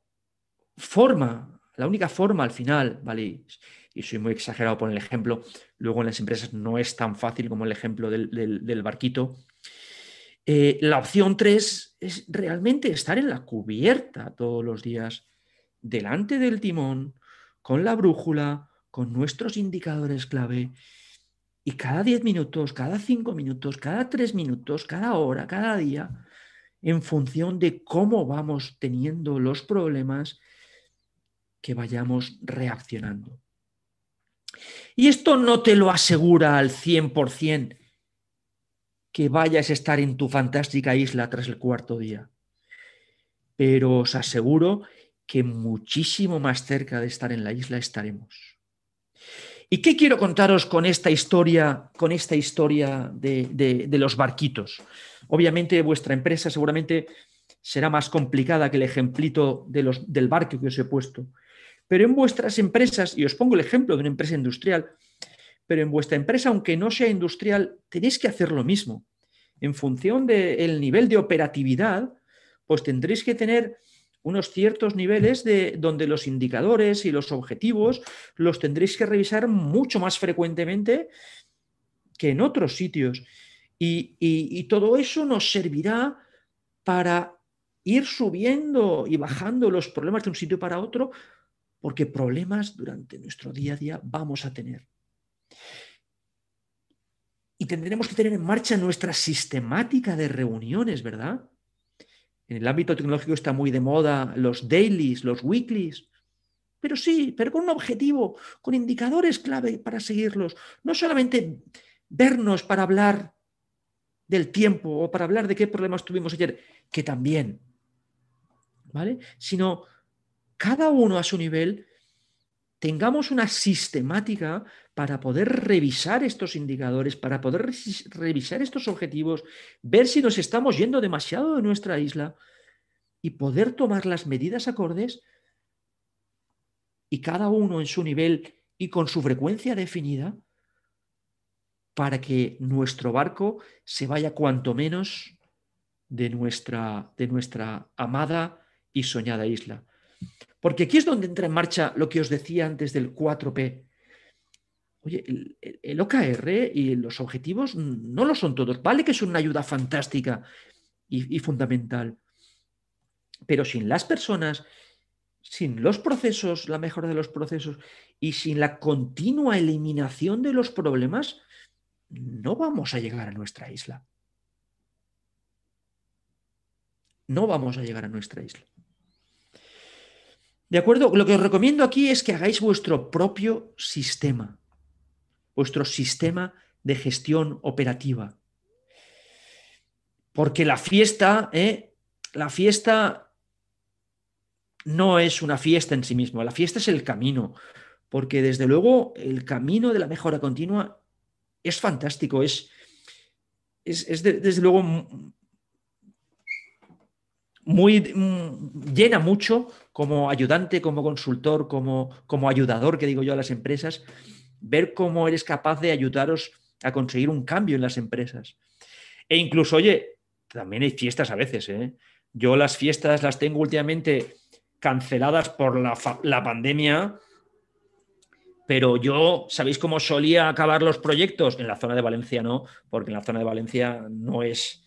forma, la única forma al final, ¿vale? y soy muy exagerado por el ejemplo, luego en las empresas no es tan fácil como el ejemplo del, barquito. Eh, la opción 3 es realmente estar en la cubierta todos los días, delante del timón, con la brújula, con nuestros indicadores clave, y cada 10 minutos, cada 5 minutos, cada 3 minutos, cada hora, cada día, en función de cómo vamos teniendo los problemas, que vayamos reaccionando. Y esto no te lo asegura al 100% que vayas a estar en tu fantástica isla tras el cuarto día. Pero os aseguro que muchísimo más cerca de estar en la isla estaremos. ¿Y qué quiero contaros con esta historia, con esta historia de, los barquitos? Obviamente vuestra empresa seguramente será más complicada que el ejemplito del barco que os he puesto. Pero en vuestras empresas, y os pongo el ejemplo de una empresa industrial, pero en vuestra empresa, aunque no sea industrial, tenéis que hacer lo mismo. En función del nivel de operatividad, pues tendréis que tener unos ciertos niveles de donde los indicadores y los objetivos los tendréis que revisar mucho más frecuentemente que en otros sitios. y todo eso nos servirá para ir subiendo y bajando los problemas de un sitio para otro porque problemas durante nuestro día a día vamos a tener. Y tendremos que tener en marcha nuestra sistemática de reuniones, ¿verdad? En el ámbito tecnológico está muy de moda los dailies, los weeklies, pero sí, pero con un objetivo, con indicadores clave para seguirlos. No solamente vernos para hablar del tiempo o para hablar de qué problemas tuvimos ayer, que también, ¿vale? Sino cada uno a su nivel, tengamos una sistemática para poder revisar estos indicadores, para poder revisar estos objetivos, ver si nos estamos yendo demasiado de nuestra isla y poder tomar las medidas acordes y cada uno en su nivel y con su frecuencia definida para que nuestro barco se vaya cuanto menos de nuestra, de nuestra amada y soñada isla. Porque aquí es donde entra en marcha lo que os decía antes del 4P. Oye, el, OKR y los objetivos no lo son todos. Vale que es una ayuda fantástica y, fundamental. Pero sin las personas sin los procesos, la mejora de los procesos y sin la continua eliminación de los problemas, no vamos a llegar a nuestra isla. No vamos a llegar a nuestra isla. ¿De acuerdo? Lo que os recomiendo aquí es que hagáis vuestro propio sistema, vuestro sistema de gestión operativa. Porque la fiesta, ¿eh? la fiesta no es una fiesta en sí misma, la fiesta es el camino, porque desde luego el camino de la mejora continua es fantástico, es, es, desde luego muy mm, llena mucho como ayudante, como consultor, como, como ayudador, que digo yo, a las empresas, ver cómo eres capaz de ayudaros a conseguir un cambio en las empresas. E incluso, oye, también hay fiestas a veces. ¿eh? Yo las fiestas las tengo últimamente canceladas por la, la pandemia, pero yo, ¿sabéis cómo solía acabar los proyectos? En la zona de Valencia no, porque en la zona de Valencia no es,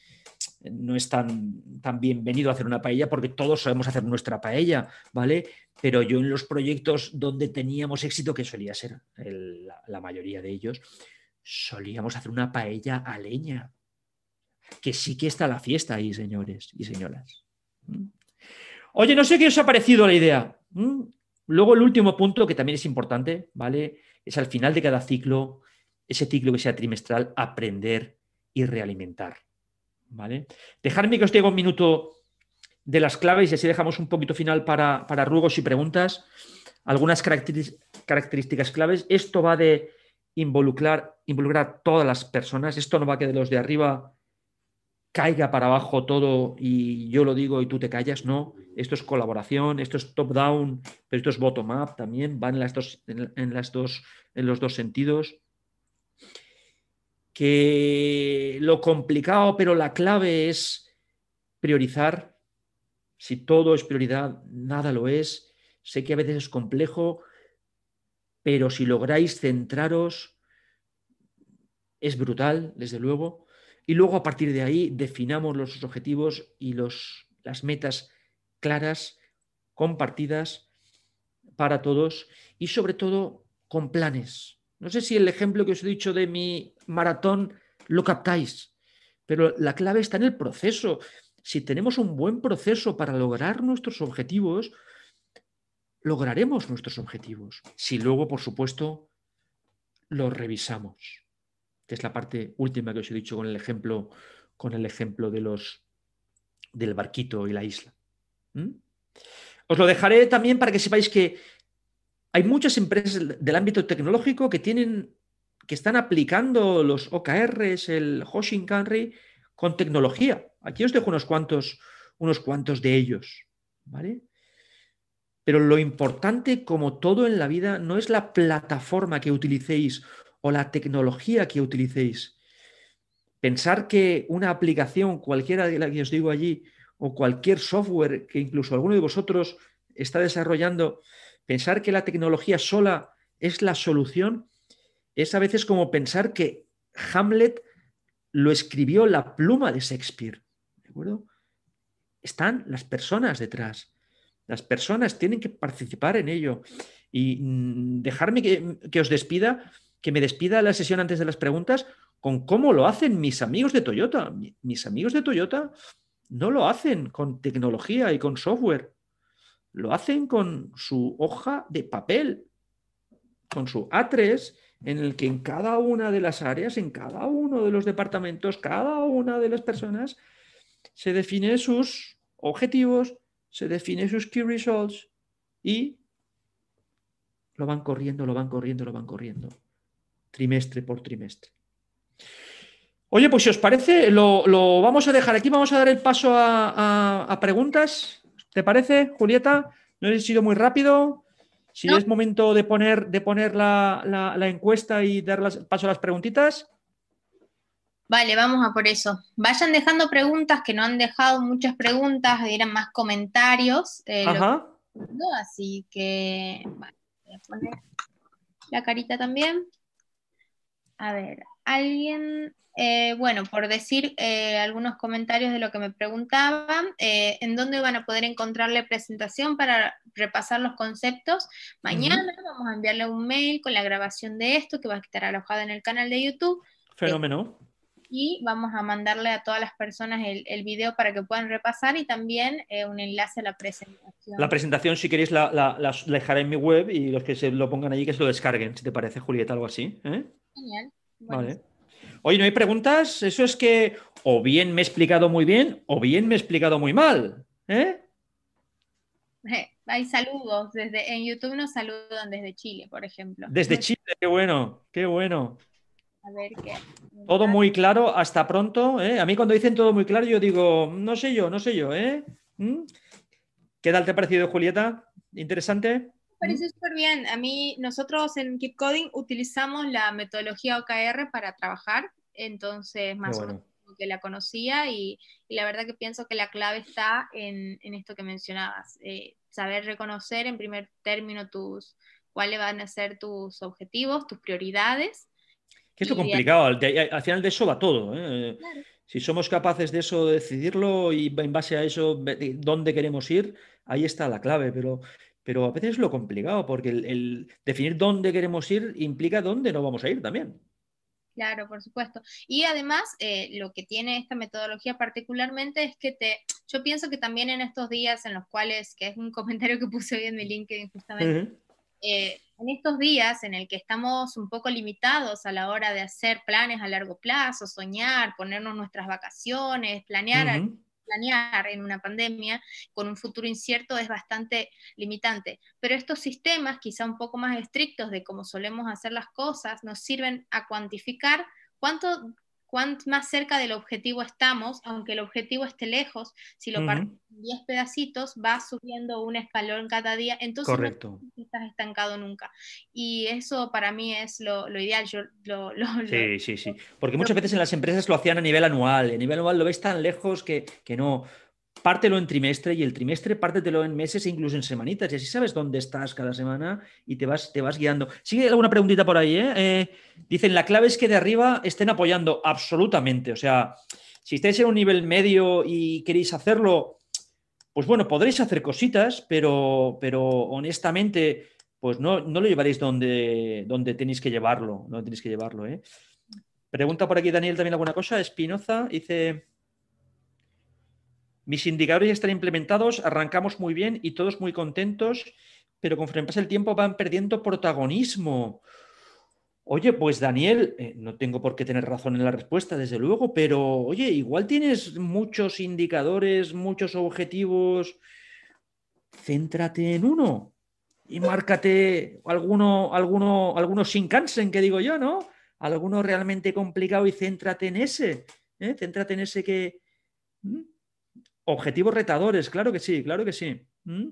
no es tan, tan bienvenido hacer una paella porque todos sabemos hacer nuestra paella, ¿vale? Pero yo en los proyectos donde teníamos éxito, que solía ser la, mayoría de ellos, solíamos hacer una paella a leña. Que sí que está la fiesta ahí, señores y señoras. Oye, no sé qué os ha parecido la idea. Luego el último punto, que también es importante, ¿vale? Es al final de cada ciclo, ese ciclo que sea trimestral, aprender y realimentar. ¿Vale? Dejarme que os diga un minuto de las claves y así dejamos un poquito final para, para ruegos y preguntas. Algunas características claves. Esto va de involucrar, involucrar a todas las personas. Esto no va a que de los de arriba caiga para abajo todo y yo lo digo y tú te callas. No, esto es colaboración, esto es top-down, pero esto es bottom-up también. Van las dos, en, las dos, en los dos sentidos que lo complicado, pero la clave es priorizar. Si todo es prioridad, nada lo es. Sé que a veces es complejo, pero si lográis centraros, es brutal, desde luego. Y luego a partir de ahí definamos los objetivos y los, las metas claras, compartidas para todos y sobre todo con planes. No sé si el ejemplo que os he dicho de mi maratón lo captáis, pero la clave está en el proceso. Si tenemos un buen proceso para lograr nuestros objetivos, lograremos nuestros objetivos. Si luego, por supuesto, los revisamos, que es la parte última que os he dicho con el ejemplo, con el ejemplo de los, del barquito y la isla. Os lo dejaré también para que sepáis que hay muchas empresas del ámbito tecnológico que tienen que están aplicando los OKRs, el Hoshinkanri, con tecnología. Aquí os dejo unos cuantos, unos cuantos de ellos. ¿vale? Pero lo importante, como todo en la vida, no es la plataforma que utilicéis o la tecnología que utilicéis. Pensar que una aplicación, cualquiera de la que os digo allí, o cualquier software que incluso alguno de vosotros está desarrollando, Pensar que la tecnología sola es la solución es a veces como pensar que Hamlet lo escribió la pluma de Shakespeare. ¿De acuerdo? Están las personas detrás. Las personas tienen que participar en ello. Y mm, dejarme que, que os despida, que me despida la sesión antes de las preguntas con cómo lo hacen mis amigos de Toyota. Mis amigos de Toyota no lo hacen con tecnología y con software lo hacen con su hoja de papel, con su A3, en el que en cada una de las áreas, en cada uno de los departamentos, cada una de las personas, se define sus objetivos, se define sus key results y lo van corriendo, lo van corriendo, lo van corriendo, trimestre por trimestre. Oye, pues si os parece, lo, vamos a dejar aquí, vamos a dar el paso a preguntas. ¿Te parece, Julieta? No he sido muy rápido. Si es momento de poner, de poner la, encuesta y dar paso a las preguntitas. Vale, vamos a por eso. Vayan dejando preguntas, que no han dejado muchas preguntas, eran más comentarios. Eh, Ajá. así que voy a poner la carita también. A ver, alguien, eh, bueno, por decir eh, algunos comentarios de lo que me preguntaban, eh, ¿en dónde van a poder encontrar la presentación para repasar los conceptos? Mañana vamos a enviarle un mail con la grabación de esto que va a estar alojada en el canal de YouTube. Fenómeno y vamos a mandarle a todas las personas el, el video para que puedan repasar y también un enlace a la presentación. La presentación, si queréis, la, la, dejaré en mi web y los que se lo pongan allí que se lo descarguen, si te parece, Julieta, algo así. ¿eh? Vale. Oye, ¿no hay preguntas? Eso es que o bien me he explicado muy bien o bien me he explicado muy mal. ¿eh? Hay saludos, desde, en YouTube nos saludan desde Chile, por ejemplo. Desde Chile, qué bueno, qué bueno. A ver qué. Todo muy claro, hasta pronto. ¿eh? A mí cuando dicen todo muy claro, yo digo, no sé yo, no sé yo. ¿eh? ¿Mm? ¿Qué tal te ha parecido, Julieta? ¿Interesante? Me parece súper bien. A mí, nosotros en Keep Coding utilizamos la metodología OKR para trabajar, entonces más o menos que la conocía y, la verdad que pienso que la clave está en, esto que mencionabas, eh, saber reconocer en primer término tus cuáles van a ser tus objetivos, tus prioridades que es lo complicado, al, final de eso va todo. ¿eh? Si somos capaces de eso, de decidirlo y en base a eso, dónde queremos ir, ahí está la clave, pero, pero a veces es lo complicado, porque el, definir dónde queremos ir implica dónde no vamos a ir también. Claro, por supuesto. Y además, eh, lo que tiene esta metodología particularmente es que te, yo pienso que también en estos días en los cuales, que es un comentario que puse hoy en mi LinkedIn justamente, eh, en estos días en el que estamos un poco limitados a la hora de hacer planes a largo plazo, soñar, ponernos nuestras vacaciones, planear, planear en una pandemia con un futuro incierto es bastante limitante. Pero estos sistemas, quizá un poco más estrictos de cómo solemos hacer las cosas, nos sirven a cuantificar cuánto cuánto más cerca del objetivo estamos, aunque el objetivo esté lejos, si lo partimos en 10 pedacitos, va subiendo un escalón cada día, entonces Correcto. no estás estancado nunca. Y eso para mí es lo, ideal. Yo, sí, sí, sí. Porque muchas veces en las empresas lo hacían a nivel anual. A nivel anual lo ves tan lejos que, que no pártelo en trimestre y el trimestre pártetelo en meses e incluso en semanitas y así sabes dónde estás cada semana y te vas, te vas guiando. Sigue alguna preguntita por ahí, ¿eh? ¿eh? Dicen, la clave es que de arriba estén apoyando absolutamente. O sea, si estáis en un nivel medio y queréis hacerlo, pues bueno, podréis hacer cositas, pero, pero honestamente, pues no, no lo llevaréis donde, donde tenéis que llevarlo, no tenéis que llevarlo, ¿eh? Pregunta por aquí Daniel también alguna cosa. Espinoza dice... Mis indicadores ya están implementados, arrancamos muy bien y todos muy contentos, pero conforme pasa el tiempo van perdiendo protagonismo. Oye, pues Daniel, eh, no tengo por qué tener razón en la respuesta, desde luego, pero oye, igual tienes muchos indicadores, muchos objetivos. Céntrate en uno y márcate alguno, alguno, alguno sin cansen, que digo yo, ¿no? Alguno realmente complicado y céntrate en ese. ¿eh? Céntrate en ese que. Objetivos retadores, claro que sí, claro que sí. ¿Mm?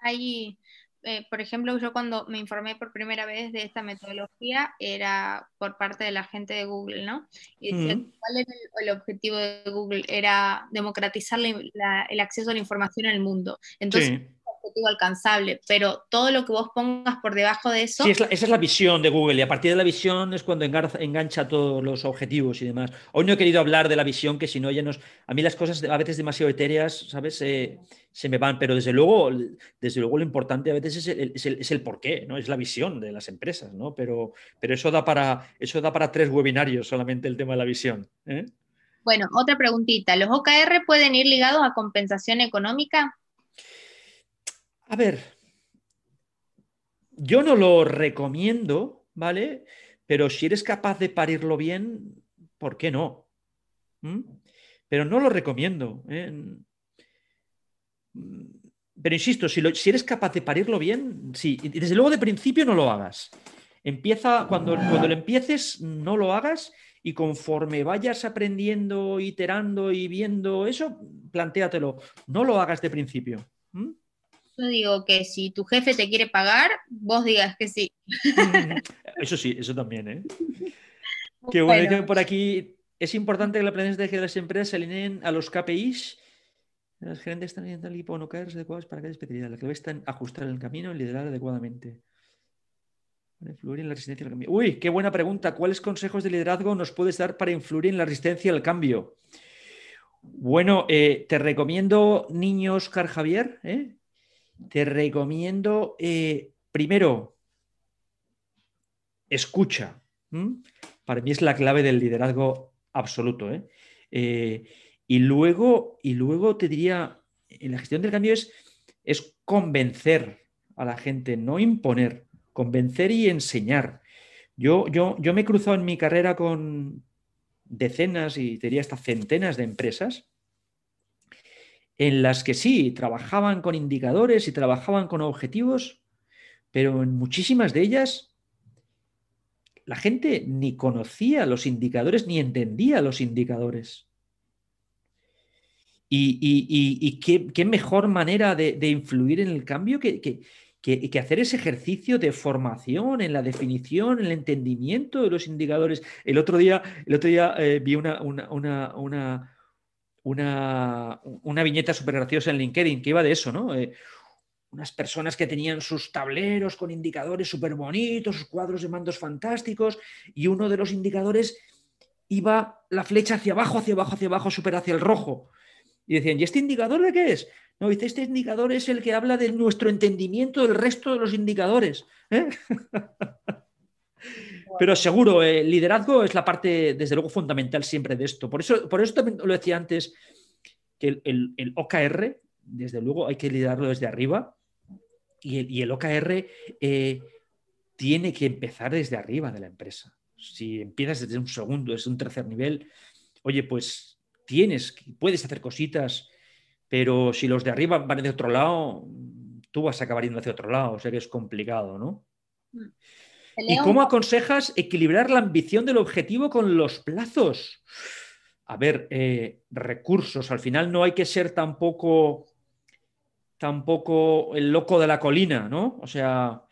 Ahí, eh, por ejemplo, yo cuando me informé por primera vez de esta metodología era por parte de la gente de Google, ¿no? Y decía, mm. ¿cuál era el, objetivo de Google? Era democratizar el acceso a la información en el mundo. Entonces, objetivo alcanzable, pero todo lo que vos pongas por debajo de eso... Sí, esa es la visión de Google y a partir de la visión es cuando engancha todos los objetivos y demás. Hoy no he querido hablar de la visión, que si no ya nos... A mí las cosas a veces demasiado etéreas, ¿sabes? se me van, pero desde luego, desde luego lo importante a veces es el, es el, porqué, ¿no? Es la visión de las empresas, ¿no? Pero, pero eso, da para, eso da para tres webinarios solamente el tema de la visión. ¿eh? Bueno, otra preguntita. ¿Los OKR pueden ir ligados a compensación económica? A ver, yo no lo recomiendo, ¿vale? Pero si eres capaz de parirlo bien, ¿por qué no? ¿Mm? Pero no lo recomiendo. ¿eh? Pero insisto, si, eres capaz de parirlo bien, sí. Desde luego de principio no lo hagas. Empieza, cuando, cuando lo empieces, no lo hagas y conforme vayas aprendiendo, iterando y viendo eso, plantéatelo. No lo hagas de principio. ¿Mm? Yo digo que si tu jefe te quiere pagar, vos digas que sí. Eso sí, eso también, ¿eh? Qué bueno, por aquí. Es importante que la planeación de las empresas se alineen a los KPIs. Los gerentes están en el equipo no caer adecuados para cada especialidad. La clave está en ajustar el camino y liderar adecuadamente. influir en la resistencia al cambio. Uy, qué buena pregunta. ¿Cuáles consejos de liderazgo nos puedes dar para influir en la resistencia al cambio? Bueno, eh, te recomiendo, niño Oscar Javier, ¿eh? Te recomiendo, eh, primero, escucha. Para mí es la clave del liderazgo absoluto. y, luego, y luego te diría, en la gestión del cambio es, es convencer a la gente, no imponer convencer y enseñar. Yo, yo, yo me he cruzado en mi carrera con decenas y diría hasta centenas de empresas en las que sí, trabajaban con indicadores y trabajaban con objetivos, pero en muchísimas de ellas la gente ni conocía los indicadores ni entendía los indicadores. Y, qué, mejor manera de, influir en el cambio que, que, hacer ese ejercicio de formación en la definición, en el entendimiento de los indicadores. El otro día, el otro día eh, vi una, una, una, viñeta súper graciosa en LinkedIn que iba de eso, ¿no? Eh, unas personas que tenían sus tableros con indicadores súper bonitos, sus cuadros de mandos fantásticos, y uno de los indicadores iba la flecha hacia abajo, hacia abajo, hacia abajo, súper hacia el rojo. Y decían, ¿y este indicador de qué es? No, dice, este indicador es el que habla de nuestro entendimiento del resto de los indicadores. ¿eh? Pero seguro, el liderazgo es la parte, desde luego, fundamental siempre de esto. Por eso, por eso también lo decía antes, que el, OKR, desde luego, hay que liderarlo desde arriba. Y el, OKR eh, tiene que empezar desde arriba de la empresa. Si empiezas desde un segundo, desde un tercer nivel, oye, pues tienes, puedes hacer cositas pero si los de arriba van de otro lado, tú vas a acabar yendo hacia otro lado, o sea que es complicado, ¿no? Mm. ¿Y cómo aconsejas equilibrar la ambición del objetivo con los plazos? A ver, eh, recursos, al final no hay que ser tampoco, tampoco el loco de la colina, ¿no? O sea,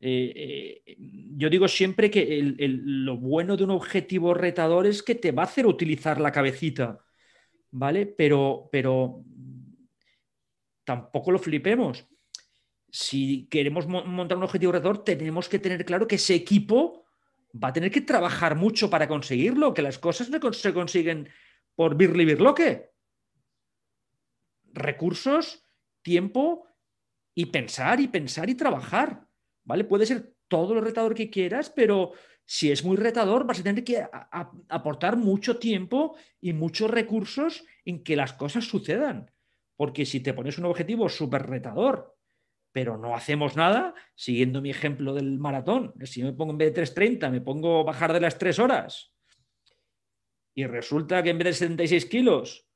eh, eh, yo digo siempre que lo bueno de un objetivo retador es que te va a hacer utilizar la cabecita, ¿vale? Pero, pero tampoco lo flipemos. Si queremos montar un objetivo retador, tenemos que tener claro que ese equipo va a tener que trabajar mucho para conseguirlo, que las cosas no se consiguen por birli birloque. Recursos, tiempo y pensar y pensar y trabajar. ¿Vale? Puede ser todo lo retador que quieras, pero si es muy retador, vas a tener que aportar mucho tiempo y muchos recursos en que las cosas sucedan. Porque si te pones un objetivo súper retador, pero no hacemos nada, siguiendo mi ejemplo del maratón, si me pongo en vez de 3.30, me pongo bajar de las 3 horas, y resulta que en vez de 76 kilos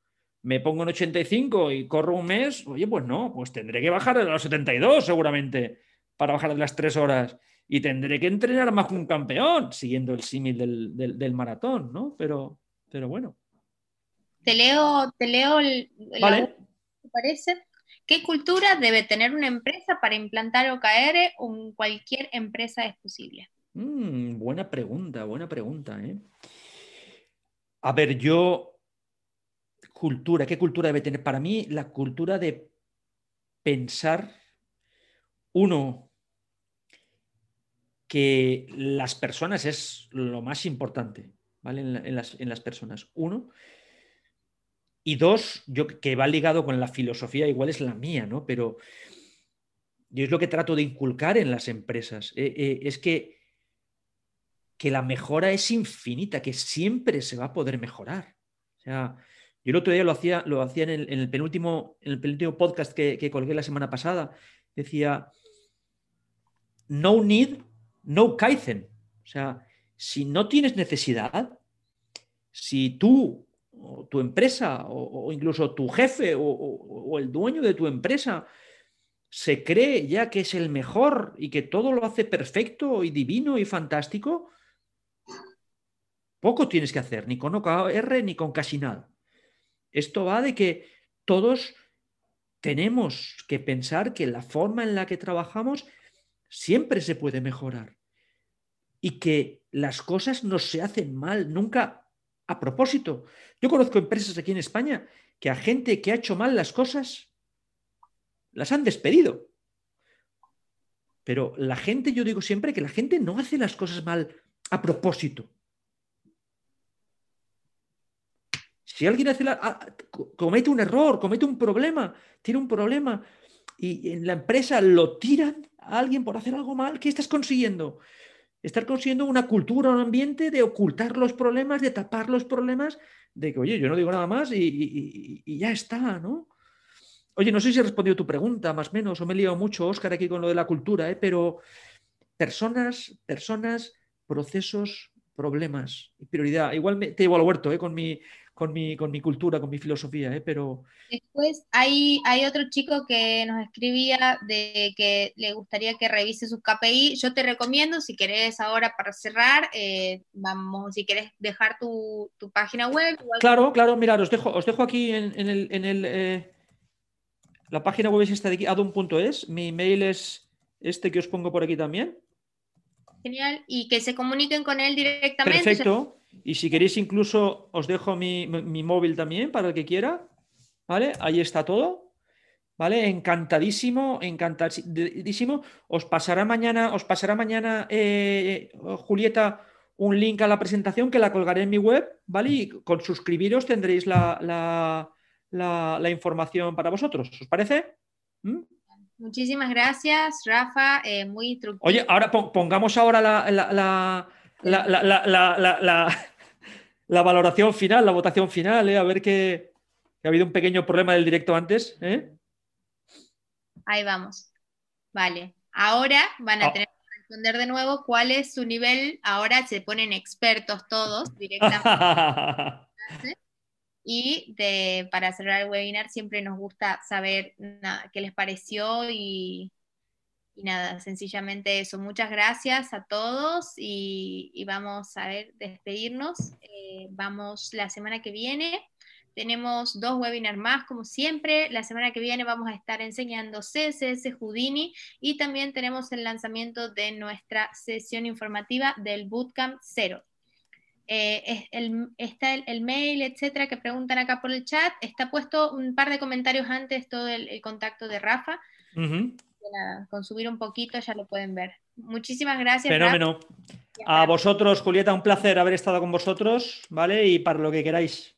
me pongo en 85 y corro un mes, oye, pues no, pues tendré que bajar de los 72 seguramente para bajar de las 3 horas y tendré que entrenar más que un campeón, siguiendo el símil del, maratón, ¿no? Pero, pero bueno. Te leo, te leo el, parece? ¿Qué cultura debe tener una empresa para implantar OKR en cualquier empresa es posible? Mm, buena pregunta, buena pregunta. ¿eh? A ver, yo, cultura, ¿qué cultura debe tener? Para mí, la cultura de pensar, uno, que las personas es lo más importante, ¿vale? En, las, en las personas. Uno, y dos, yo que va ligado con la filosofía, igual es la mía, ¿no? Pero yo es lo que trato de inculcar en las empresas. Eh, eh, es que, que la mejora es infinita, que siempre se va a poder mejorar. O sea, yo el otro día lo hacía, lo hacía en, el, penúltimo, en el penúltimo podcast que, que colgué la semana pasada. Decía, no need, no kaizen. O sea, si no tienes necesidad, si tú o tu empresa o, incluso tu jefe o, el dueño de tu empresa se cree ya que es el mejor y que todo lo hace perfecto y divino y fantástico, poco tienes que hacer, ni con OKR ni con casi nada. Esto va de que todos tenemos que pensar que la forma en la que trabajamos siempre se puede mejorar y que las cosas no se hacen mal, nunca a propósito. Yo conozco empresas aquí en España que a gente que ha hecho mal las cosas las han despedido. Pero la gente, yo digo siempre que la gente no hace las cosas mal a propósito. Si alguien hace comete un error, comete un problema, tiene un problema y en la empresa lo tiran a alguien por hacer algo mal, ¿qué estás consiguiendo? Estás consiguiendo una cultura, un ambiente de ocultar los problemas, de tapar los problemas, de que, oye, yo no digo nada más y, ya está, ¿no? Oye, no sé si he respondido tu pregunta, más o menos, o me he liado mucho, Óscar, aquí con lo de la cultura, ¿eh? pero personas, personas, procesos, problemas prioridad. Igual te llevo al huerto ¿eh? con, mi, con, mi, con mi cultura, con mi filosofía, ¿eh? pero... Después hay, hay otro chico que nos escribía de que le gustaría que revise sus KPI. Yo te recomiendo, si querés ahora para cerrar, eh, vamos, si querés dejar tu, página web. Claro, claro, mirad, os dejo, os dejo aquí en, el... En el eh, la página web es esta de aquí, adun.es. Mi email es este que os pongo por aquí también. Genial. Y que se comuniquen con él directamente. Perfecto. Y si queréis, incluso os dejo mi, móvil también para el que quiera. ¿Vale? Ahí está todo. ¿Vale? Encantadísimo, encantadísimo. Os pasará mañana, os pasará mañana, eh, Julieta, un link a la presentación que la colgaré en mi web, ¿vale? Y con suscribiros tendréis la la, información para vosotros. ¿Os parece? ¿Mm? Muchísimas gracias, Rafa. Eh, muy instructivo. Oye, ahora pongamos ahora la, la, la, valoración final, la votación final, eh, a ver que, ha habido un pequeño problema del directo antes. Eh. Ahí vamos. Vale. Ahora van a ah. tener que responder de nuevo cuál es su nivel. Ahora se ponen expertos todos directamente. Y para cerrar el webinar siempre nos gusta saber qué les pareció y, nada, sencillamente eso. Muchas gracias a todos y, vamos a ver, despedirnos. Eh, vamos la semana que viene. Tenemos dos webinars más, como siempre. La semana que viene vamos a estar enseñando CSS Houdini y también tenemos el lanzamiento de nuestra sesión informativa del Bootcamp 0. Eh, está el, mail, etcétera, que preguntan acá por el chat. Está puesto un par de comentarios antes todo el, contacto de Rafa. Con subir un poquito ya lo pueden ver. Muchísimas gracias. Fenómeno. A vosotros, Julieta, un placer haber estado con vosotros, ¿vale? Y para lo que queráis.